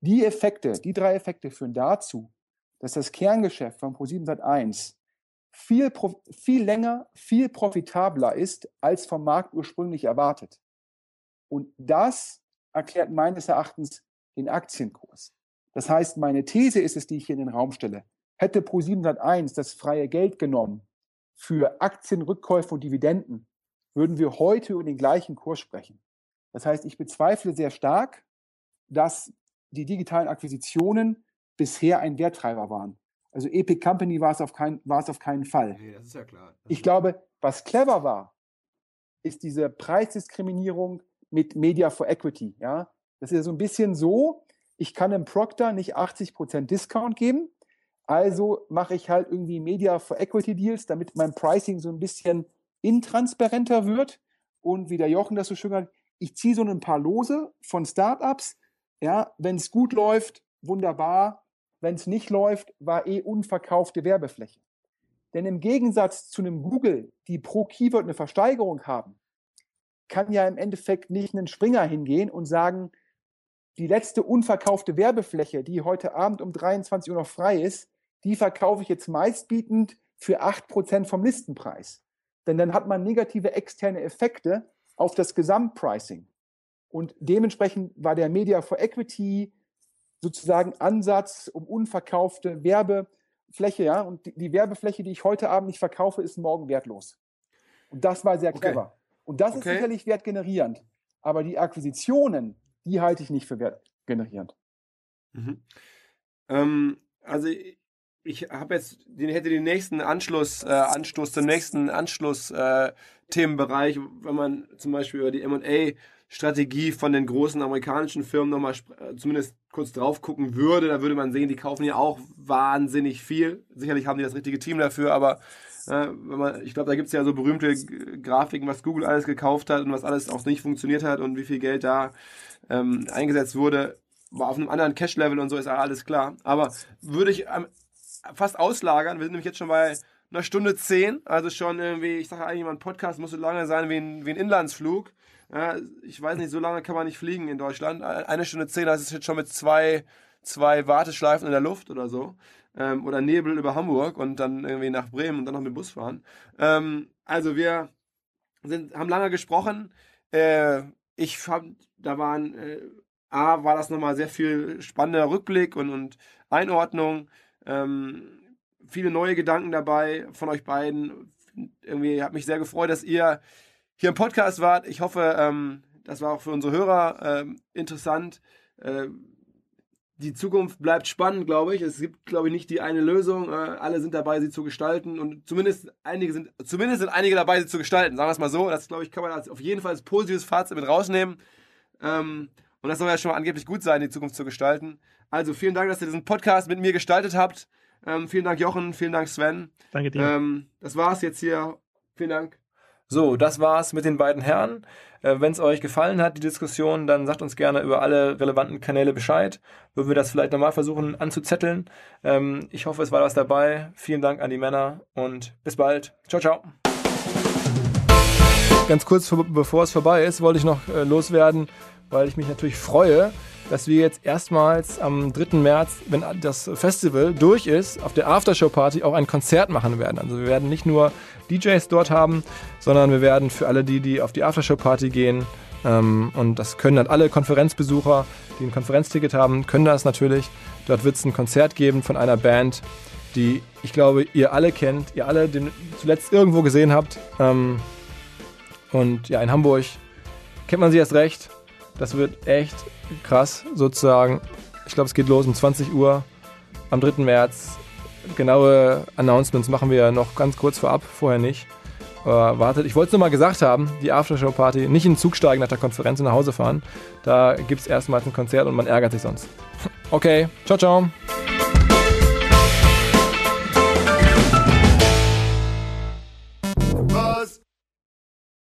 Die Effekte, die drei Effekte führen dazu, dass das Kerngeschäft von Pro7 Sat1 viel, viel länger, viel profitabler ist, als vom Markt ursprünglich erwartet. Und das erklärt meines Erachtens den Aktienkurs. Das heißt, meine These ist es, die ich hier in den Raum stelle. Hätte Pro7 Sat1 das freie Geld genommen für Aktienrückkäufe und Dividenden, würden wir heute über den gleichen Kurs sprechen. Das heißt, ich bezweifle sehr stark, dass die digitalen Akquisitionen bisher ein Werttreiber waren. Also Epic Company war es auf, kein, war es auf keinen Fall. Nee, das ist ja klar. Das ich glaube, was clever war, ist diese Preisdiskriminierung mit Media for Equity. Ja? Das ist ja so ein bisschen so, ich kann dem Proctor nicht 80% Discount geben, also mache ich halt irgendwie Media for Equity Deals, damit mein Pricing so ein bisschen intransparenter wird. Und wie der Jochen das so schön hat, ich ziehe so ein paar Lose von Startups. Ja, wenn es gut läuft, wunderbar. Wenn es nicht läuft, war eh unverkaufte Werbefläche. Denn im Gegensatz zu einem Google, die pro Keyword eine Versteigerung haben, kann ja im Endeffekt nicht ein Springer hingehen und sagen, die letzte unverkaufte Werbefläche, die heute Abend um 23 Uhr noch frei ist, die verkaufe ich jetzt meistbietend für 8% vom Listenpreis. Denn dann hat man negative externe Effekte auf das Gesamtpricing. Und dementsprechend war der Media for Equity sozusagen Ansatz um unverkaufte Werbefläche, ja, und die, die, Werbefläche, die ich heute Abend nicht verkaufe, ist morgen wertlos. Und das war sehr clever. Okay. Und das okay. ist sicherlich wertgenerierend. Aber die Akquisitionen, die halte ich nicht für wertgenerierend. Mhm. Ähm, also ich habe jetzt, den, hätte den nächsten Anschluss, äh, Anstoß zum nächsten Anschluss-Themenbereich, äh, wenn man zum Beispiel über die M&A Strategie von den großen amerikanischen Firmen nochmal äh, zumindest kurz drauf gucken würde, da würde man sehen, die kaufen ja auch wahnsinnig viel. Sicherlich haben die das richtige Team dafür, aber äh, wenn man, ich glaube, da gibt es ja so berühmte Grafiken, was Google alles gekauft hat und was alles auch nicht funktioniert hat und wie viel Geld da ähm, eingesetzt wurde. War auf einem anderen Cash-Level und so ist alles klar. Aber würde ich am fast auslagern. Wir sind nämlich jetzt schon bei einer Stunde zehn. Also schon irgendwie, ich sage eigentlich, ein Podcast muss so lange sein wie ein, wie ein Inlandsflug. Ja, ich weiß nicht, so lange kann man nicht fliegen in Deutschland. Eine Stunde zehn, das ist jetzt schon mit zwei, zwei Warteschleifen in der Luft oder so. Ähm, oder Nebel über Hamburg und dann irgendwie nach Bremen und dann noch mit Bus fahren. Ähm, also wir sind, haben lange gesprochen. Äh, ich fand, da waren, äh, A, war das nochmal sehr viel spannender Rückblick und, und Einordnung. Ähm, viele neue Gedanken dabei von euch beiden. Irgendwie hat mich sehr gefreut, dass ihr hier im Podcast wart. Ich hoffe, ähm, das war auch für unsere Hörer ähm, interessant. äh, die Zukunft bleibt spannend, glaube ich. Es gibt, glaube ich, nicht die eine Lösung. Äh, alle sind dabei, sie zu gestalten und zumindest einige sind, zumindest sind einige dabei, sie zu gestalten. Sagen wir es mal so. Das, glaube ich, kann man als, auf jeden Fall als positives Fazit mit rausnehmen. Ähm, und das soll ja schon mal angeblich gut sein, die Zukunft zu gestalten. Also vielen Dank, dass ihr diesen Podcast mit mir gestaltet habt. Ähm, vielen Dank, Jochen. Vielen Dank, Sven. Danke dir. Ähm, das war's jetzt hier. Vielen Dank. So, das war's mit den beiden Herren. Äh, Wenn es euch gefallen hat, die Diskussion, dann sagt uns gerne über alle relevanten Kanäle Bescheid. Würden wir das vielleicht nochmal versuchen anzuzetteln. Ähm, ich hoffe, es war was dabei. Vielen Dank an die Männer und bis bald. Ciao, ciao. Ganz kurz vor- bevor es vorbei ist, wollte ich noch äh, loswerden, weil ich mich natürlich freue, dass wir jetzt erstmals am 3. März, wenn das Festival durch ist, auf der Aftershow-Party auch ein Konzert machen werden. Also wir werden nicht nur DJs dort haben, sondern wir werden für alle die, die auf die Aftershow-Party gehen, ähm, und das können dann alle Konferenzbesucher, die ein Konferenzticket haben, können das natürlich. Dort wird es ein Konzert geben von einer Band, die ich glaube, ihr alle kennt, ihr alle den zuletzt irgendwo gesehen habt. Ähm, und ja, in Hamburg kennt man sie erst recht. Das wird echt krass, sozusagen. Ich glaube, es geht los um 20 Uhr am 3. März. Genaue Announcements machen wir noch ganz kurz vorab, vorher nicht. Aber wartet, ich wollte es nur mal gesagt haben, die Aftershow-Party, nicht in den Zug steigen nach der Konferenz und nach Hause fahren. Da gibt es erstmals ein Konzert und man ärgert sich sonst. Okay, ciao, ciao.